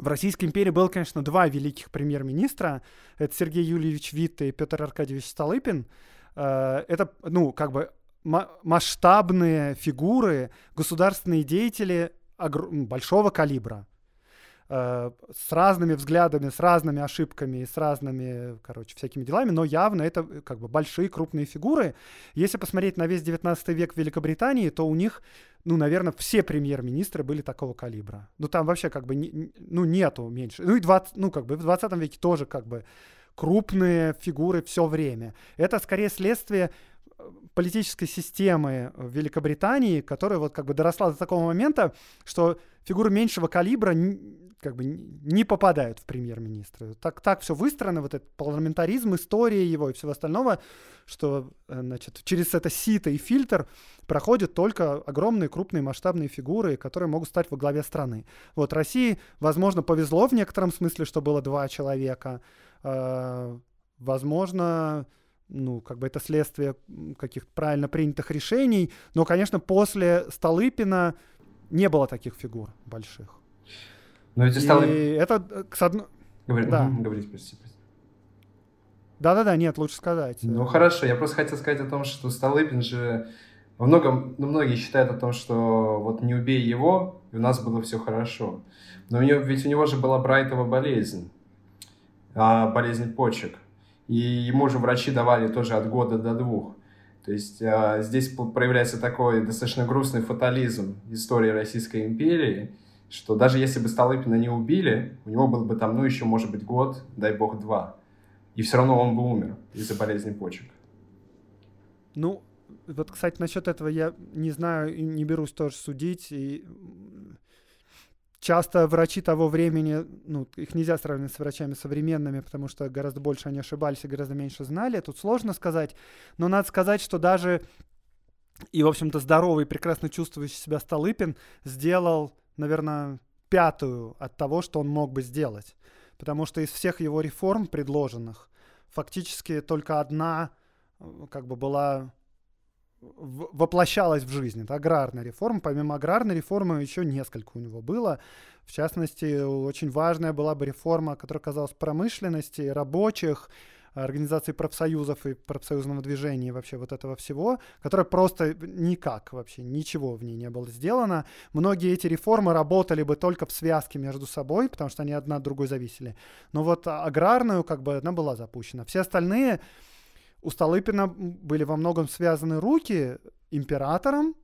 в Российской империи было, конечно, два великих премьер-министра. Это Сергей Юльевич Витте и Петр Аркадьевич Столыпин. Э, это, ну, как бы масштабные фигуры, государственные деятели большого калибра. Э, с разными взглядами, с разными ошибками и с разными, короче, всякими делами, но явно это э, как бы большие крупные фигуры. Если посмотреть на весь 19 век в Великобритании, то у них, ну, наверное, все премьер-министры были такого калибра. Ну, там вообще как бы, не, ну, нету меньше. Ну, и 20, ну, как бы в 20 веке тоже как бы крупные фигуры все время. Это скорее следствие э, политической системы в Великобритании, которая вот как бы доросла до такого момента, что фигуры меньшего калибра как бы не попадают в премьер-министра. Так, так все выстроено, вот этот парламентаризм, история его и всего остального, что э, значит, через это сито и фильтр проходят только огромные, крупные, масштабные фигуры, которые могут стать во главе страны. Вот России, возможно, повезло в некотором смысле, что было два человека. Э, возможно, ну, как бы это следствие каких-то правильно принятых решений, но, конечно, после Столыпина не было таких фигур больших. Но эти столы... И это, э, к одной... Говори, да. говорите, простите, простите. Да-да-да, нет, лучше сказать. Ну хорошо, я просто хотел сказать о том, что Столыпин же во многом, ну, многие считают о том, что вот не убей его, и у нас было все хорошо. Но у него, ведь у него же была Брайтова болезнь, а, болезнь почек. И ему же врачи давали тоже от года до двух. То есть а, здесь проявляется такой достаточно грустный фатализм истории Российской империи, что даже если бы Столыпина не убили, у него был бы там, ну, еще, может быть, год, дай бог, два. И все равно он бы умер из-за болезни почек. Ну, вот, кстати, насчет этого я не знаю не берусь тоже судить. И часто врачи того времени, ну, их нельзя сравнивать с врачами современными, потому что гораздо больше они ошибались и гораздо меньше знали. Тут сложно сказать. Но надо сказать, что даже и, в общем-то, здоровый, прекрасно чувствующий себя Столыпин сделал наверное, пятую от того, что он мог бы сделать. Потому что из всех его реформ предложенных, фактически только одна э, как бы была воплощалась в жизнь. Это аграрная реформа. Помимо аграрной реформы еще несколько у него было. В частности, очень важная была бы реформа, которая казалась промышленности, рабочих, организации профсоюзов и профсоюзного движения вообще вот этого всего, которое просто никак вообще, ничего в ней не было сделано. Многие эти реформы работали бы только в связке между собой, потому что они одна от другой зависели. Но вот аграрную, как бы, она была запущена. Все остальные у Столыпина были во многом связаны руки императором,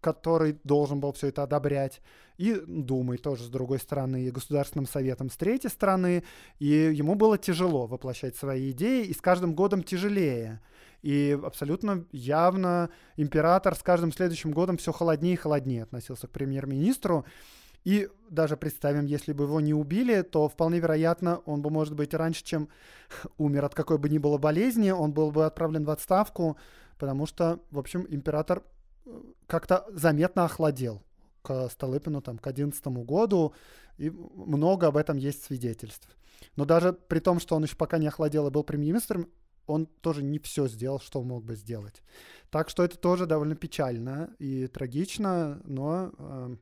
который должен был все это одобрять, и Думой тоже с другой стороны, и Государственным Советом с третьей стороны, и ему было тяжело воплощать свои идеи, и с каждым годом тяжелее. И абсолютно явно император с каждым следующим годом все холоднее и холоднее относился к премьер-министру. И даже представим, если бы его не убили, то вполне вероятно, он бы, может быть, раньше, чем <laughs> умер от какой бы ни было болезни, он был бы отправлен в отставку, потому что, в общем, император как-то заметно охладел к Столыпину там, к 2011 году, и много об этом есть свидетельств. Но даже при том, что он еще пока не охладел и был премьер-министром, он тоже не все сделал, что мог бы сделать. Так что это тоже довольно печально и трагично, но э,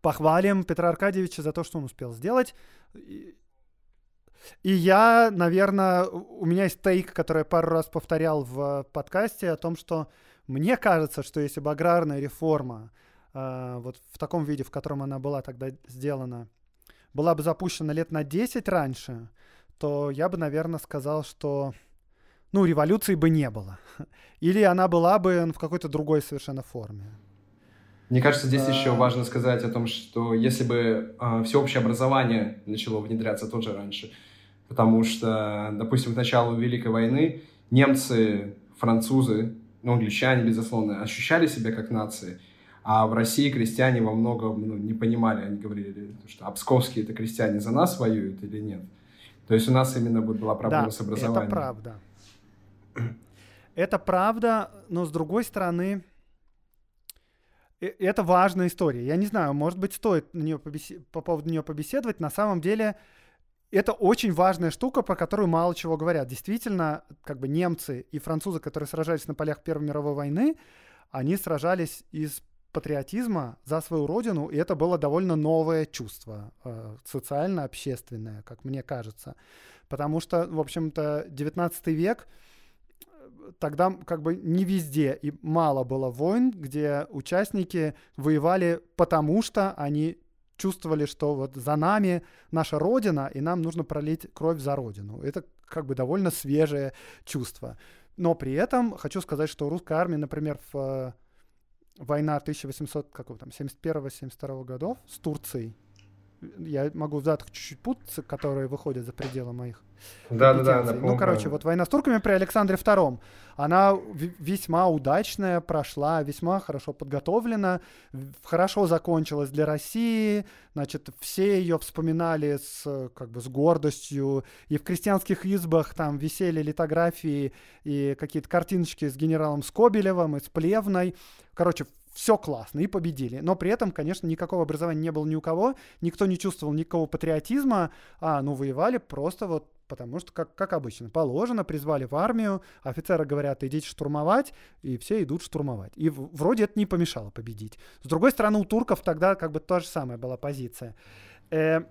похвалим Петра Аркадьевича за то, что он успел сделать. И, и я, наверное, у меня есть тейк, который я пару раз повторял в подкасте о том, что мне кажется, что если бы аграрная реформа э, вот в таком виде, в котором она была тогда сделана, была бы запущена лет на 10 раньше, то я бы, наверное, сказал, что ну, революции бы не было. <laughs> Или она была бы в какой-то другой совершенно форме. Мне кажется, здесь а... еще важно сказать о том, что если бы э, всеобщее образование начало внедряться тоже раньше, потому что, допустим, к началу Великой войны немцы, французы ну, англичане, безусловно, ощущали себя как нации, А в России крестьяне во многом ну, не понимали, они говорили, что а псковские это крестьяне за нас воюют или нет. То есть у нас именно была проблема да, с образованием. это правда. <clears throat> Это правда, но с другой стороны, это важная история. Я не знаю, может быть, стоит на нее побесед... по поводу нее побеседовать. На самом деле, это очень важная штука, про которую мало чего говорят. Действительно, как бы немцы и французы, которые сражались на полях Первой мировой войны, они сражались из патриотизма за свою родину, и это было довольно новое чувство, э, социально-общественное, как мне кажется. Потому что, в общем-то, 19 век тогда как бы не везде и мало было войн, где участники воевали потому, что они чувствовали, что вот за нами наша родина, и нам нужно пролить кровь за родину. Это как бы довольно свежее чувство. Но при этом хочу сказать, что русская армия, например, в э, война 1871-72 годов с Турцией, я могу в датах чуть-чуть путаться, которые выходят за пределы моих да, да, да, Ну, короче, вот война с турками при Александре II, она весьма удачная, прошла, весьма хорошо подготовлена, хорошо закончилась для России, значит, все ее вспоминали с, как бы, с гордостью, и в крестьянских избах там висели литографии и какие-то картиночки с генералом Скобелевым и с Плевной, короче, все классно, и победили. Но при этом, конечно, никакого образования не было ни у кого, никто не чувствовал никакого патриотизма, а, ну, воевали просто вот потому что, как, как обычно, положено, призвали в армию, офицеры говорят, идите штурмовать, и все идут штурмовать. И вроде это не помешало победить. С другой стороны, у турков тогда как бы та же самая была позиция. Э,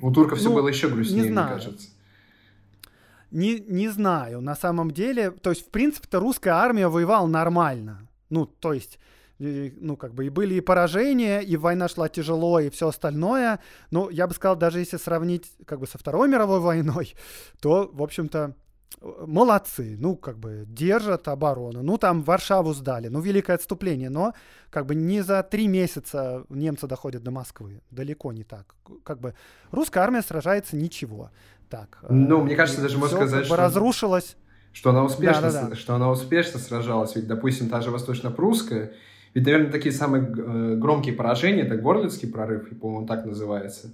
у турков ну, все было еще грустнее, не знаю. мне кажется. Не, не знаю, на самом деле, то есть, в принципе-то, русская армия воевала нормально. Ну, то есть, ну, как бы и были и поражения, и война шла тяжело, и все остальное. Но я бы сказал, даже если сравнить как бы со Второй мировой войной, <laughs> то, в общем-то, молодцы, ну, как бы держат оборону. Ну, там Варшаву сдали, ну, великое отступление, но как бы не за три месяца немцы доходят до Москвы. Далеко не так. Как бы русская армия сражается ничего. Так. Ну, мне кажется, даже можно сказать, как бы что... разрушилась что она успешно, да, да, да. что она успешно сражалась. Ведь, допустим, та же восточно-прусская, ведь, наверное, такие самые э, громкие поражения, это Горлицкий прорыв, по-моему, так называется,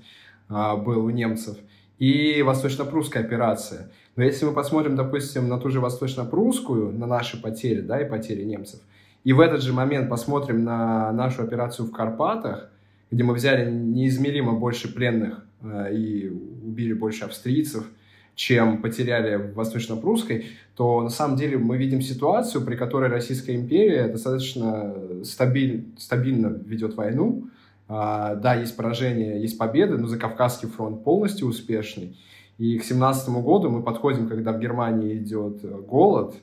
а, был у немцев, и восточно-прусская операция. Но если мы посмотрим, допустим, на ту же восточно-прусскую, на наши потери, да, и потери немцев, и в этот же момент посмотрим на нашу операцию в Карпатах, где мы взяли неизмеримо больше пленных э, и убили больше австрийцев – чем потеряли в Восточно-Прусской, то на самом деле мы видим ситуацию, при которой Российская империя достаточно стабиль, стабильно ведет войну. А, да, есть поражения, есть победы, но за Кавказский фронт полностью успешный. И к 17 году мы подходим, когда в Германии идет голод,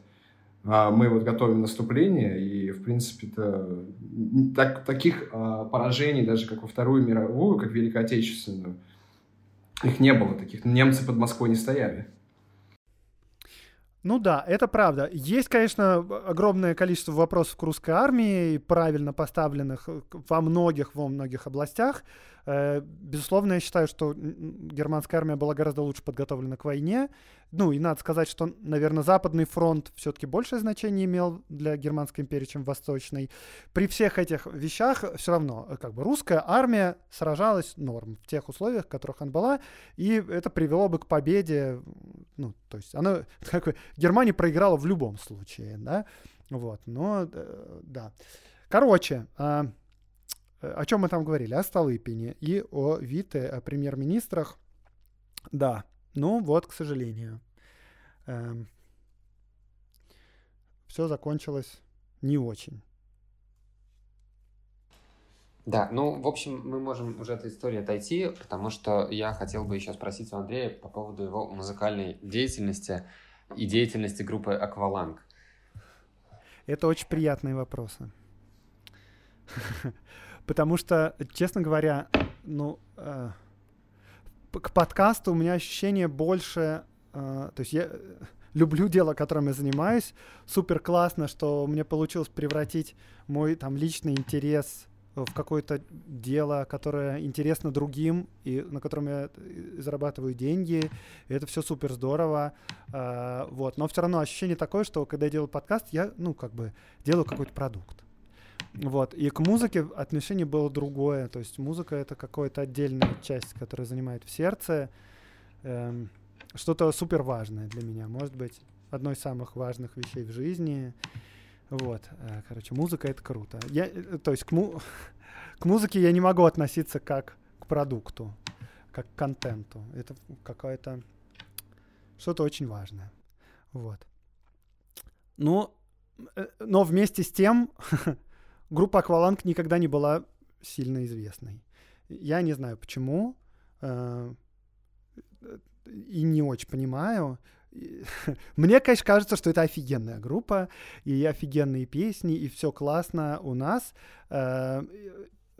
а, мы вот готовим наступление, и, в принципе-то, так, таких а, поражений, даже как во Вторую мировую, как Великую Отечественную, их не было таких. Немцы под Москвой не стояли. Ну да, это правда. Есть, конечно, огромное количество вопросов к русской армии, правильно поставленных во многих, во многих областях. Э, безусловно, я считаю, что германская армия была гораздо лучше подготовлена к войне. Ну, и надо сказать, что, наверное, Западный фронт все-таки большее значение имел для Германской империи, чем Восточный. При всех этих вещах все равно, э, как бы, русская армия сражалась норм в тех условиях, в которых она была, и это привело бы к победе, ну, то есть она, <laughs> как бы, Германия проиграла в любом случае, да, вот, но, э, да. Короче, а, о чем мы там говорили? О Столыпине и о Вите, о премьер-министрах. Да, ну вот, к сожалению. Эм, все закончилось не очень. Да, ну, в общем, мы можем уже от этой истории отойти, потому что я хотел бы еще спросить у Андрея по поводу его музыкальной деятельности и деятельности группы «Акваланг». Это очень приятные вопросы. <laughs> Потому что, честно говоря, ну, э, к подкасту у меня ощущение больше... Э, то есть я люблю дело, которым я занимаюсь. Супер классно, что мне получилось превратить мой там личный интерес в какое-то дело, которое интересно другим, и на котором я э, зарабатываю деньги. И это все супер здорово. Э, вот. Но все равно ощущение такое, что когда я делаю подкаст, я, ну, как бы делаю какой-то продукт. Вот. И к музыке отношение было другое. То есть музыка — это какая-то отдельная часть, которая занимает в сердце. Эм, что-то супер важное для меня. Может быть, одной из самых важных вещей в жизни. Вот. Э, короче, музыка — это круто. Я, э, то есть к, му <laughs> к музыке я не могу относиться как к продукту, как к контенту. Это какое-то... Что-то очень важное. Вот. Ну, э, но вместе с тем <laughs> группа Акваланг никогда не была сильно известной. Я не знаю почему э, и не очень понимаю. <laughs> Мне, конечно, кажется, что это офигенная группа, и офигенные песни, и все классно у нас. Э,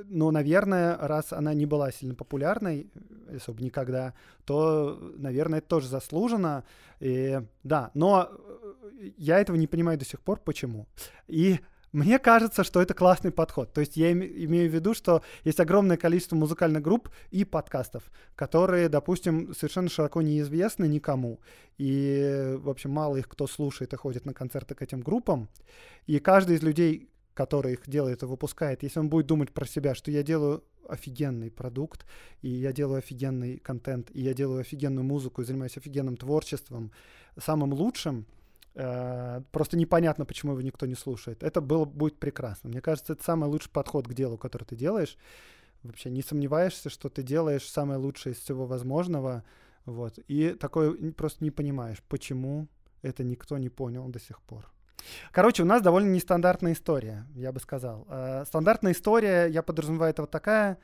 но, наверное, раз она не была сильно популярной, особо никогда, то, наверное, это тоже заслуженно. И, да, но я этого не понимаю до сих пор, почему. И мне кажется, что это классный подход. То есть я имею в виду, что есть огромное количество музыкальных групп и подкастов, которые, допустим, совершенно широко неизвестны никому. И, в общем, мало их кто слушает и ходит на концерты к этим группам. И каждый из людей, который их делает и выпускает, если он будет думать про себя, что я делаю офигенный продукт, и я делаю офигенный контент, и я делаю офигенную музыку, и занимаюсь офигенным творчеством, самым лучшим — просто непонятно, почему его никто не слушает. Это было, будет прекрасно. Мне кажется, это самый лучший подход к делу, который ты делаешь. Вообще не сомневаешься, что ты делаешь самое лучшее из всего возможного. Вот. И такое просто не понимаешь, почему это никто не понял до сих пор. Короче, у нас довольно нестандартная история, я бы сказал. Э, стандартная история, я подразумеваю, это вот такая,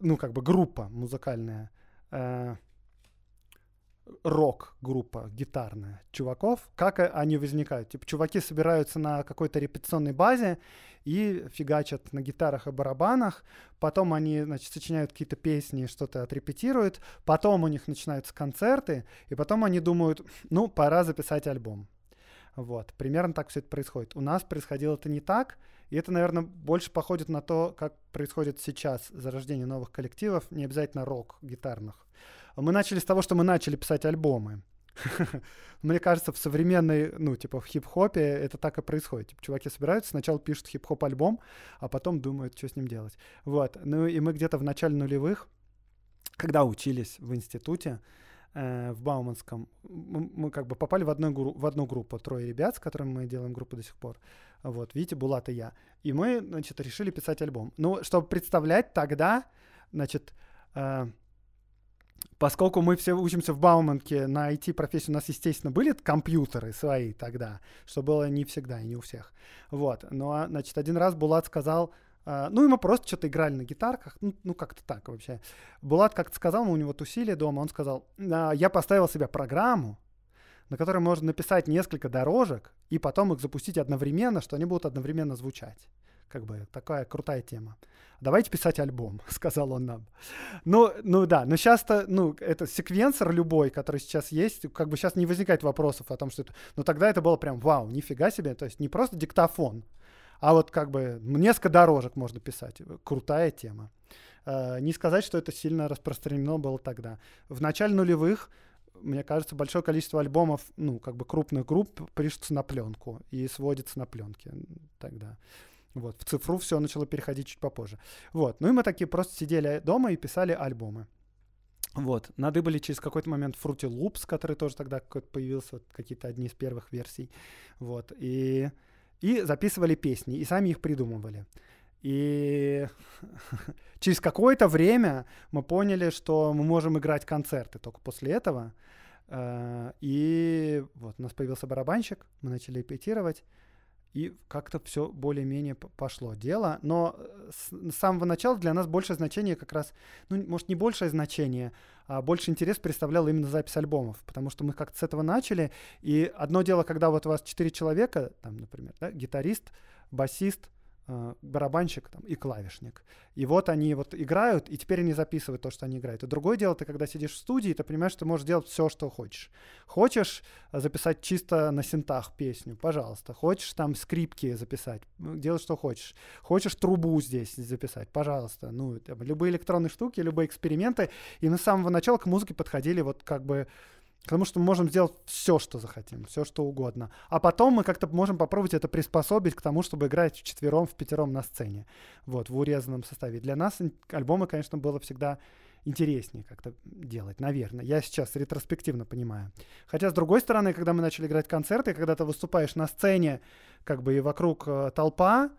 ну, как бы группа музыкальная, э, рок-группа гитарная чуваков, как они возникают? Типа чуваки собираются на какой-то репетиционной базе и фигачат на гитарах и барабанах, потом они, значит, сочиняют какие-то песни, что-то отрепетируют, потом у них начинаются концерты, и потом они думают, ну, пора записать альбом. Вот, примерно так все это происходит. У нас происходило это не так, и это, наверное, больше походит на то, как происходит сейчас зарождение новых коллективов, не обязательно рок гитарных. Мы начали с того, что мы начали писать альбомы. <laughs> Мне кажется, в современной, ну, типа, в хип-хопе это так и происходит. Типа, чуваки собираются, сначала пишут хип-хоп альбом, а потом думают, что с ним делать. Вот. Ну, и мы где-то в начале нулевых, когда учились в институте, э, в Бауманском, мы, как бы попали в, одну, в одну группу, трое ребят, с которыми мы делаем группу до сих пор. Вот, видите, Булат и я. И мы, значит, решили писать альбом. Ну, чтобы представлять тогда, значит, э, Поскольку мы все учимся в Бауманке на IT-профессию, у нас, естественно, были компьютеры свои тогда, что было не всегда и не у всех. Вот. Но, значит, один раз Булат сказал, Uh, ну, и мы просто что-то играли на гитарках, ну, ну как-то так вообще. Булат как-то сказал, у него тусили дома, он сказал, uh, я поставил себе программу, на которой можно написать несколько дорожек и потом их запустить одновременно, что они будут одновременно звучать. Как бы такая крутая тема. Давайте писать альбом, <laughs> сказал он нам. Ну, ну да, но сейчас-то, ну, это секвенсор любой, который сейчас есть, как бы сейчас не возникает вопросов о том, что это... Но тогда это было прям вау, нифига себе, то есть не просто диктофон, а вот как бы несколько дорожек можно писать. Крутая тема. Э, не сказать, что это сильно распространено было тогда. В начале нулевых мне кажется, большое количество альбомов, ну, как бы крупных групп пишутся на пленку и сводится на пленке тогда. Вот, в цифру все начало переходить чуть попозже. Вот, ну и мы такие просто сидели дома и писали альбомы. Вот, надыбали через какой-то момент Fruity Loops, который тоже тогда появился, вот, какие-то одни из первых версий. Вот, и, и записывали песни, и сами их придумывали. И <laughs> через какое-то время мы поняли, что мы можем играть концерты только после этого. Э, и вот у нас появился барабанщик, мы начали репетировать и как-то все более-менее пошло дело. Но э, с самого начала для нас большее значение как раз, ну, может, не большее значение, а больше интерес представлял именно запись альбомов, потому что мы как-то с этого начали, и одно дело, когда вот у вас четыре человека, там, например, да, гитарист, басист, барабанщик там, и клавишник. И вот они вот играют, и теперь они записывают то, что они играют. И другое дело, ты когда сидишь в студии, ты понимаешь, что ты можешь делать все, что хочешь. Хочешь э, записать чисто на синтах песню, пожалуйста. Хочешь там скрипки записать, ну, делай, что хочешь. Хочешь трубу здесь записать, пожалуйста. Ну, там, любые электронные штуки, любые эксперименты. И с самого начала к музыке подходили вот как бы Потому что мы можем сделать все, что захотим, все, что угодно. А потом мы как-то можем попробовать это приспособить к тому, чтобы играть в четвером, в пятером на сцене. Вот, в урезанном составе. Для нас альбомы, конечно, было всегда интереснее как-то делать, наверное. Я сейчас ретроспективно понимаю. Хотя, с другой стороны, когда мы начали играть концерты, когда ты выступаешь на сцене, как бы и вокруг э, толпа,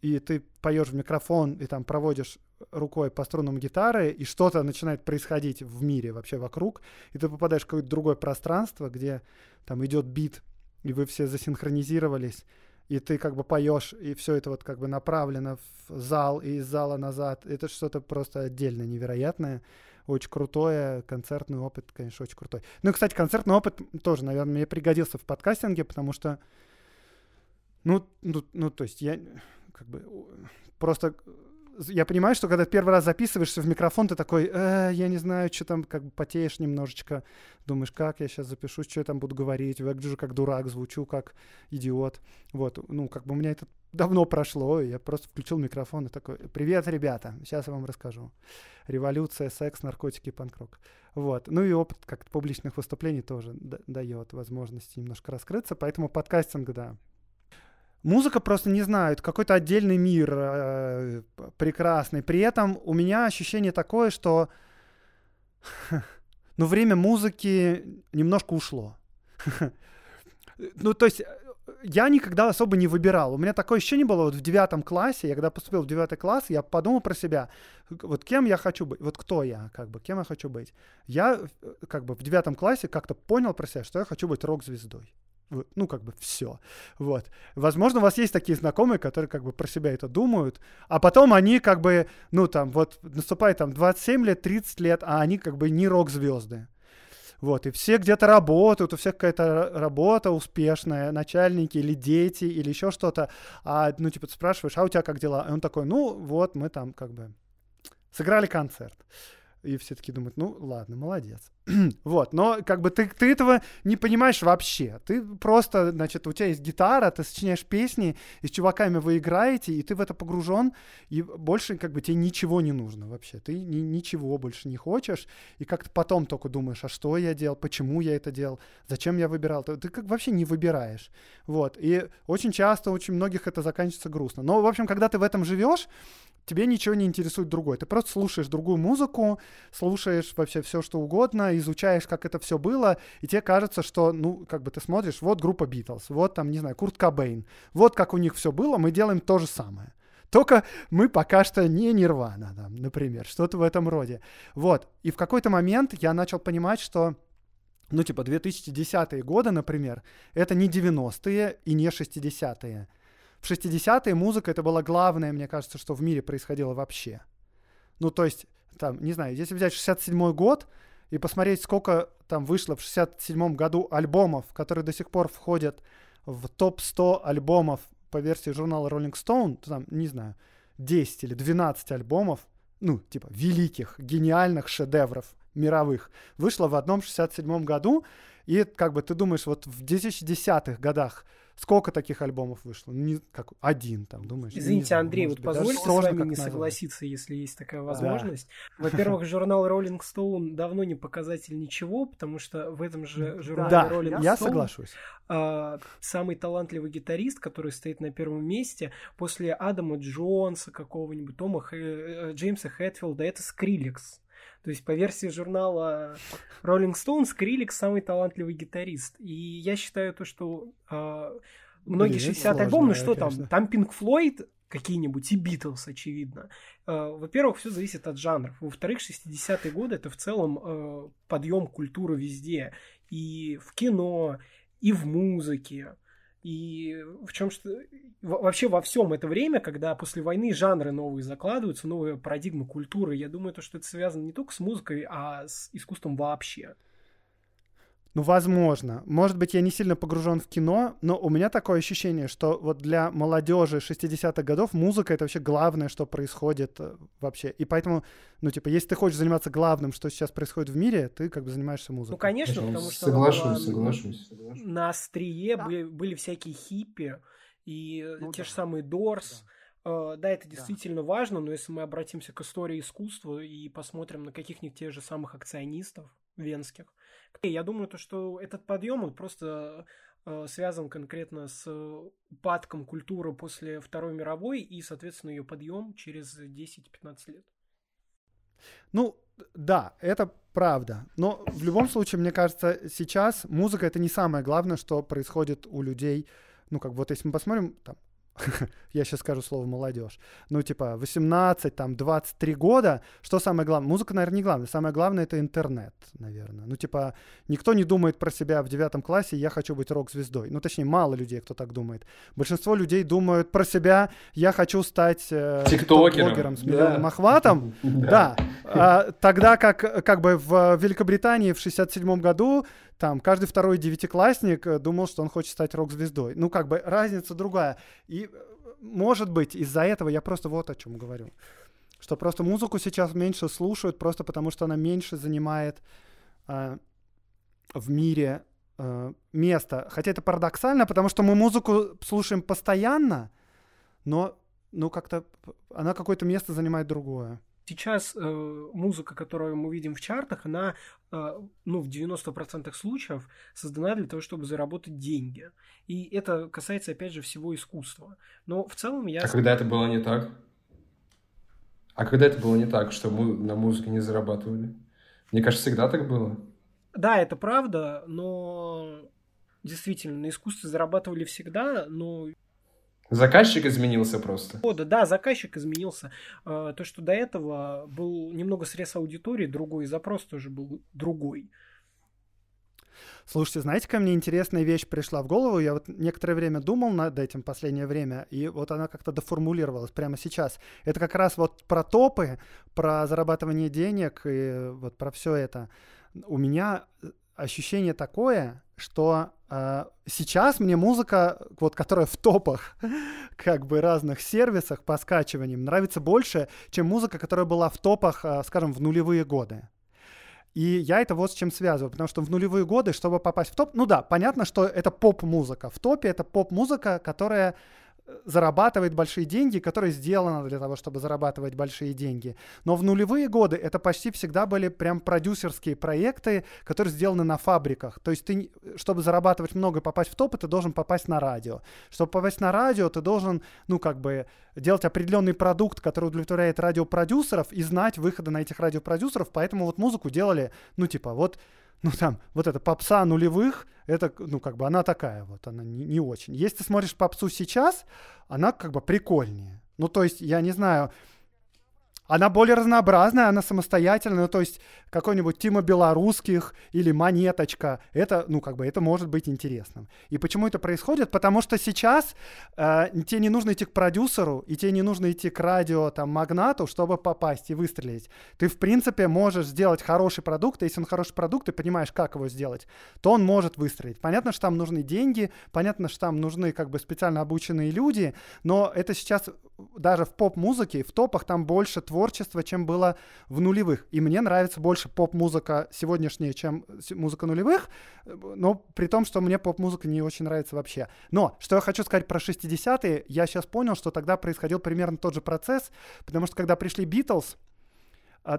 и ты поешь в микрофон и там проводишь рукой по струнам гитары, и что-то начинает происходить в мире вообще вокруг, и ты попадаешь в какое-то другое пространство, где там идет бит, и вы все засинхронизировались, и ты как бы поешь, и все это вот как бы направлено в зал и из зала назад. Это что-то просто отдельно невероятное, очень крутое, концертный опыт, конечно, очень крутой. Ну и, кстати, концертный опыт тоже, наверное, мне пригодился в подкастинге, потому что, ну, ну, ну то есть я как бы просто я понимаю, что когда первый раз записываешься в микрофон, ты такой, э, я не знаю, что там, как бы потеешь немножечко, думаешь, как я сейчас запишу, что я там буду говорить, выгляжу как дурак, звучу как идиот. Вот, ну, как бы у меня это давно прошло, и я просто включил микрофон и такой, привет, ребята, сейчас я вам расскажу. Революция, секс, наркотики, панк-рок. Вот. Ну и опыт как публичных выступлений тоже дает возможность немножко раскрыться, поэтому подкастинг, да, Музыка просто не знаю, какой-то отдельный мир э, прекрасный. При этом у меня ощущение такое, что <laughs> ну, время музыки немножко ушло. <laughs> ну, то есть я никогда особо не выбирал. У меня такое ощущение было вот в девятом классе, я когда поступил в девятый класс, я подумал про себя, вот кем я хочу быть, вот кто я, как бы, кем я хочу быть. Я э, как бы в девятом классе как-то понял про себя, что я хочу быть рок-звездой ну, как бы все. Вот. Возможно, у вас есть такие знакомые, которые как бы про себя это думают, а потом они как бы, ну, там, вот наступает там 27 лет, 30 лет, а они как бы не рок-звезды. Вот, и все где-то работают, у всех какая-то работа успешная, начальники или дети, или еще что-то. А, ну, типа, ты спрашиваешь, а у тебя как дела? И он такой, ну, вот, мы там как бы сыграли концерт. И все таки думают, ну ладно, молодец. <clears throat> вот, но как бы ты, ты этого не понимаешь вообще. Ты просто, значит, у тебя есть гитара, ты сочиняешь песни, и с чуваками вы играете, и ты в это погружен, и больше как бы тебе ничего не нужно вообще. Ты ни, ничего больше не хочешь, и как-то потом только думаешь, а что я делал, почему я это делал, зачем я выбирал. Ты, ты как вообще не выбираешь. Вот, и очень часто, очень многих это заканчивается грустно. Но, в общем, когда ты в этом живешь, тебе ничего не интересует другое. Ты просто слушаешь другую музыку, слушаешь вообще все, что угодно, изучаешь, как это все было, и тебе кажется, что, ну, как бы ты смотришь, вот группа Битлз, вот там, не знаю, Курт Кобейн, вот как у них все было, мы делаем то же самое. Только мы пока что не Нирвана, там, например, что-то в этом роде. Вот. И в какой-то момент я начал понимать, что ну, типа, 2010-е годы, например, это не 90-е и не 60-е в 60-е музыка это было главное, мне кажется, что в мире происходило вообще. Ну, то есть, там, не знаю, если взять 67-й год и посмотреть, сколько там вышло в 67-м году альбомов, которые до сих пор входят в топ-100 альбомов по версии журнала Rolling Stone, то там, не знаю, 10 или 12 альбомов, ну, типа, великих, гениальных шедевров мировых, вышло в одном 67-м году, и как бы ты думаешь, вот в 2010-х годах Сколько таких альбомов вышло? Ну, не, как, один там, думаешь? Извините, знаю, Андрей, вот позвольте с вами не согласиться, если есть такая возможность. Да. Во-первых, журнал Rolling Stone давно не показатель ничего, потому что в этом же журнале да, Rolling я Stone соглашусь. А, самый талантливый гитарист, который стоит на первом месте после Адама Джонса какого-нибудь, Тома Х... Э, Джеймса Хэтфилда, это Скриллекс. То есть, по версии журнала Rolling Stone, Скрилик самый талантливый гитарист. И я считаю то, что э, многие 60 альбомов, ну что конечно. там, там Pink Floyd какие-нибудь и Битлз, очевидно. Э, во-первых, все зависит от жанров. Во-вторых, 60-е годы это в целом э, подъем культуры везде. И в кино, и в музыке. И в чем что вообще во всем это время, когда после войны жанры новые закладываются, новая парадигма культуры, я думаю, то, что это связано не только с музыкой, а с искусством вообще. Ну, возможно. Может быть, я не сильно погружен в кино, но у меня такое ощущение, что вот для молодежи 60-х годов музыка — это вообще главное, что происходит э, вообще. И поэтому, ну, типа, если ты хочешь заниматься главным, что сейчас происходит в мире, ты как бы занимаешься музыкой. Ну, конечно, потому что... Соглашусь, соглашусь. На острие да. были, были всякие хиппи и ну, те да. же самые Дорс. Да. да, это действительно да. важно, но если мы обратимся к истории искусства и посмотрим на каких-нибудь тех же самых акционистов венских, Я думаю, то, что этот подъем, он просто э, связан конкретно с упадком культуры после Второй мировой и, соответственно, ее подъем через 10-15 лет. Ну, да, это правда. Но в любом случае, мне кажется, сейчас музыка это не самое главное, что происходит у людей. Ну, как вот если мы посмотрим, там, <laughs> я сейчас скажу слово молодежь, ну, типа, 18, там, 23 года, что самое главное? Музыка, наверное, не главное. Самое главное — это интернет, наверное. Ну, типа, никто не думает про себя в девятом классе «я хочу быть рок-звездой». Ну, точнее, мало людей, кто так думает. Большинство людей думают про себя «я хочу стать э, блогером с миллионным да. охватом». <laughs> Да. А, тогда как, как бы в Великобритании в 67 году там каждый второй девятиклассник э, думал, что он хочет стать рок-звездой. Ну, как бы разница другая. И, э, может быть, из-за этого я просто вот о чем говорю. Что просто музыку сейчас меньше слушают, просто потому что она меньше занимает э, в мире э, место. Хотя это парадоксально, потому что мы музыку слушаем постоянно, но ну, как-то она какое-то место занимает другое. Сейчас э, музыка, которую мы видим в чартах, она, э, ну, в 90% случаев создана для того, чтобы заработать деньги. И это касается, опять же, всего искусства. Но в целом я... А когда это было не так? А когда это было не так, что мы на музыке не зарабатывали? Мне кажется, всегда так было. Да, это правда, но действительно, на искусстве зарабатывали всегда, но Заказчик изменился просто. О, да, да, заказчик изменился. А, то, что до этого был немного срез аудитории, другой запрос тоже был другой. Слушайте, знаете, ко мне интересная вещь пришла в голову. Я вот некоторое время думал над этим последнее время, и вот она как-то доформулировалась прямо сейчас. Это как раз вот про топы, про зарабатывание денег и вот про все это. У меня ощущение такое, что э, сейчас мне музыка, вот которая в топах <laughs> как бы разных сервисах по скачиваниям, нравится больше, чем музыка, которая была в топах, э, скажем, в нулевые годы. И я это вот с чем связываю, потому что в нулевые годы, чтобы попасть в топ, ну да, понятно, что это поп-музыка. В топе это поп-музыка, которая зарабатывает большие деньги, которая сделана для того, чтобы зарабатывать большие деньги. Но в нулевые годы это почти всегда были прям продюсерские проекты, которые сделаны на фабриках. То есть ты, чтобы зарабатывать много и попасть в топы, ты должен попасть на радио. Чтобы попасть на радио, ты должен, ну, как бы, делать определенный продукт, который удовлетворяет радиопродюсеров и знать выходы на этих радиопродюсеров. Поэтому вот музыку делали, ну, типа, вот ну там, вот эта попса нулевых, это, ну, как бы она такая вот, она не, не очень. Если ты смотришь попсу сейчас, она как бы прикольнее. Ну, то есть, я не знаю, она более разнообразная, она самостоятельная, ну, то есть какой-нибудь Тима Белорусских или Монеточка, это, ну, как бы, это может быть интересным. И почему это происходит? Потому что сейчас э, тебе не нужно идти к продюсеру, и тебе не нужно идти к радио, там, магнату, чтобы попасть и выстрелить. Ты, в принципе, можешь сделать хороший продукт, и если он хороший продукт, ты понимаешь, как его сделать, то он может выстрелить. Понятно, что там нужны деньги, понятно, что там нужны, как бы, специально обученные люди, но это сейчас даже в поп-музыке, в топах там больше творчества, чем было в нулевых. И мне нравится больше поп-музыка сегодняшняя, чем музыка нулевых, но при том, что мне поп-музыка не очень нравится вообще. Но, что я хочу сказать про 60-е, я сейчас понял, что тогда происходил примерно тот же процесс, потому что когда пришли Битлз,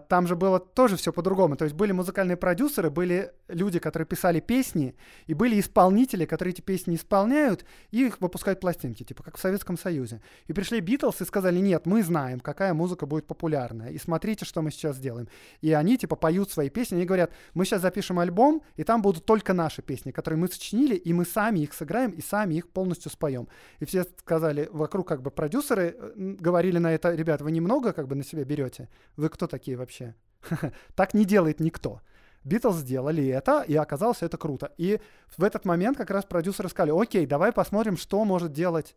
там же было тоже все по-другому. То есть были музыкальные продюсеры, были люди, которые писали песни, и были исполнители, которые эти песни исполняют, и их выпускают пластинки, типа как в Советском Союзе. И пришли Битлз и сказали, нет, мы знаем, какая музыка будет популярная, и смотрите, что мы сейчас сделаем. И они типа поют свои песни, они говорят, мы сейчас запишем альбом, и там будут только наши песни, которые мы сочинили, и мы сами их сыграем, и сами их полностью споем. И все сказали, вокруг как бы продюсеры э, говорили на это, ребят, вы немного как бы на себя берете, вы кто такие? Такие вообще? <laughs> так не делает никто. Битлз сделали это, и оказалось это круто. И в этот момент как раз продюсеры сказали, окей, давай посмотрим, что может делать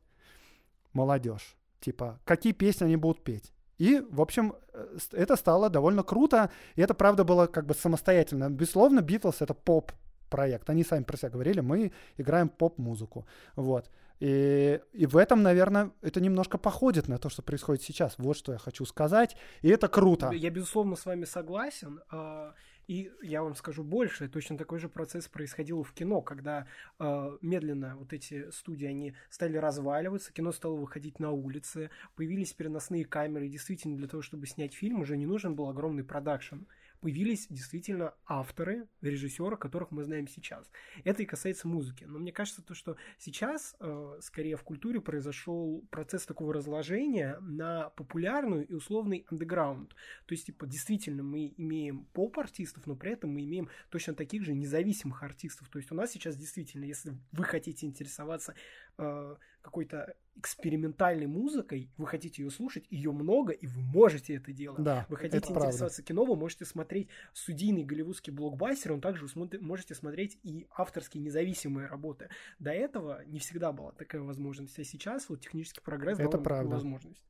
молодежь. Типа, какие песни они будут петь. И, в общем, э, это стало довольно круто, и это, правда, было как бы самостоятельно. Безусловно, Битлз — это поп-проект. Они сами про себя говорили, мы играем поп-музыку. Вот. И, и в этом, наверное, это немножко походит на то, что происходит сейчас. Вот что я хочу сказать. И это круто. Я, безусловно, с вами согласен. А, и я вам скажу больше, точно такой же процесс происходил в кино, когда э, медленно вот эти студии, они стали разваливаться, кино стало выходить на улицы, появились переносные камеры, и действительно для того, чтобы снять фильм, уже не нужен был огромный продакшн. Появились действительно авторы, режиссеры, которых мы знаем сейчас. Это и касается музыки. Но мне кажется, то, что сейчас э, скорее в культуре произошел процесс такого разложения на популярную и условный андеграунд. То есть, типа, действительно, мы имеем поп-артистов, но при этом мы имеем точно таких же независимых артистов. То есть у нас сейчас действительно, если вы хотите интересоваться э, какой-то экспериментальной музыкой, вы хотите ее слушать, ее много, и вы можете это делать. Да, вы хотите интересоваться правда. кино, вы можете смотреть студийный голливудский блокбастер, он также вы можете смотреть и авторские независимые работы. До этого не всегда была такая возможность, а сейчас вот технический прогресс это дал правда. возможность.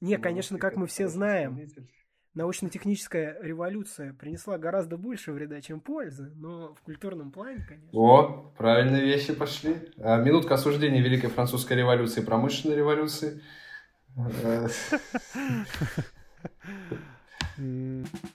Не, конечно, как мы все знаем, научно-техническая революция принесла гораздо больше вреда, чем пользы, но в культурном плане, конечно. О, правильные вещи пошли. А, минутка осуждения Великой Французской революции и промышленной революции. <laughs> <laughs>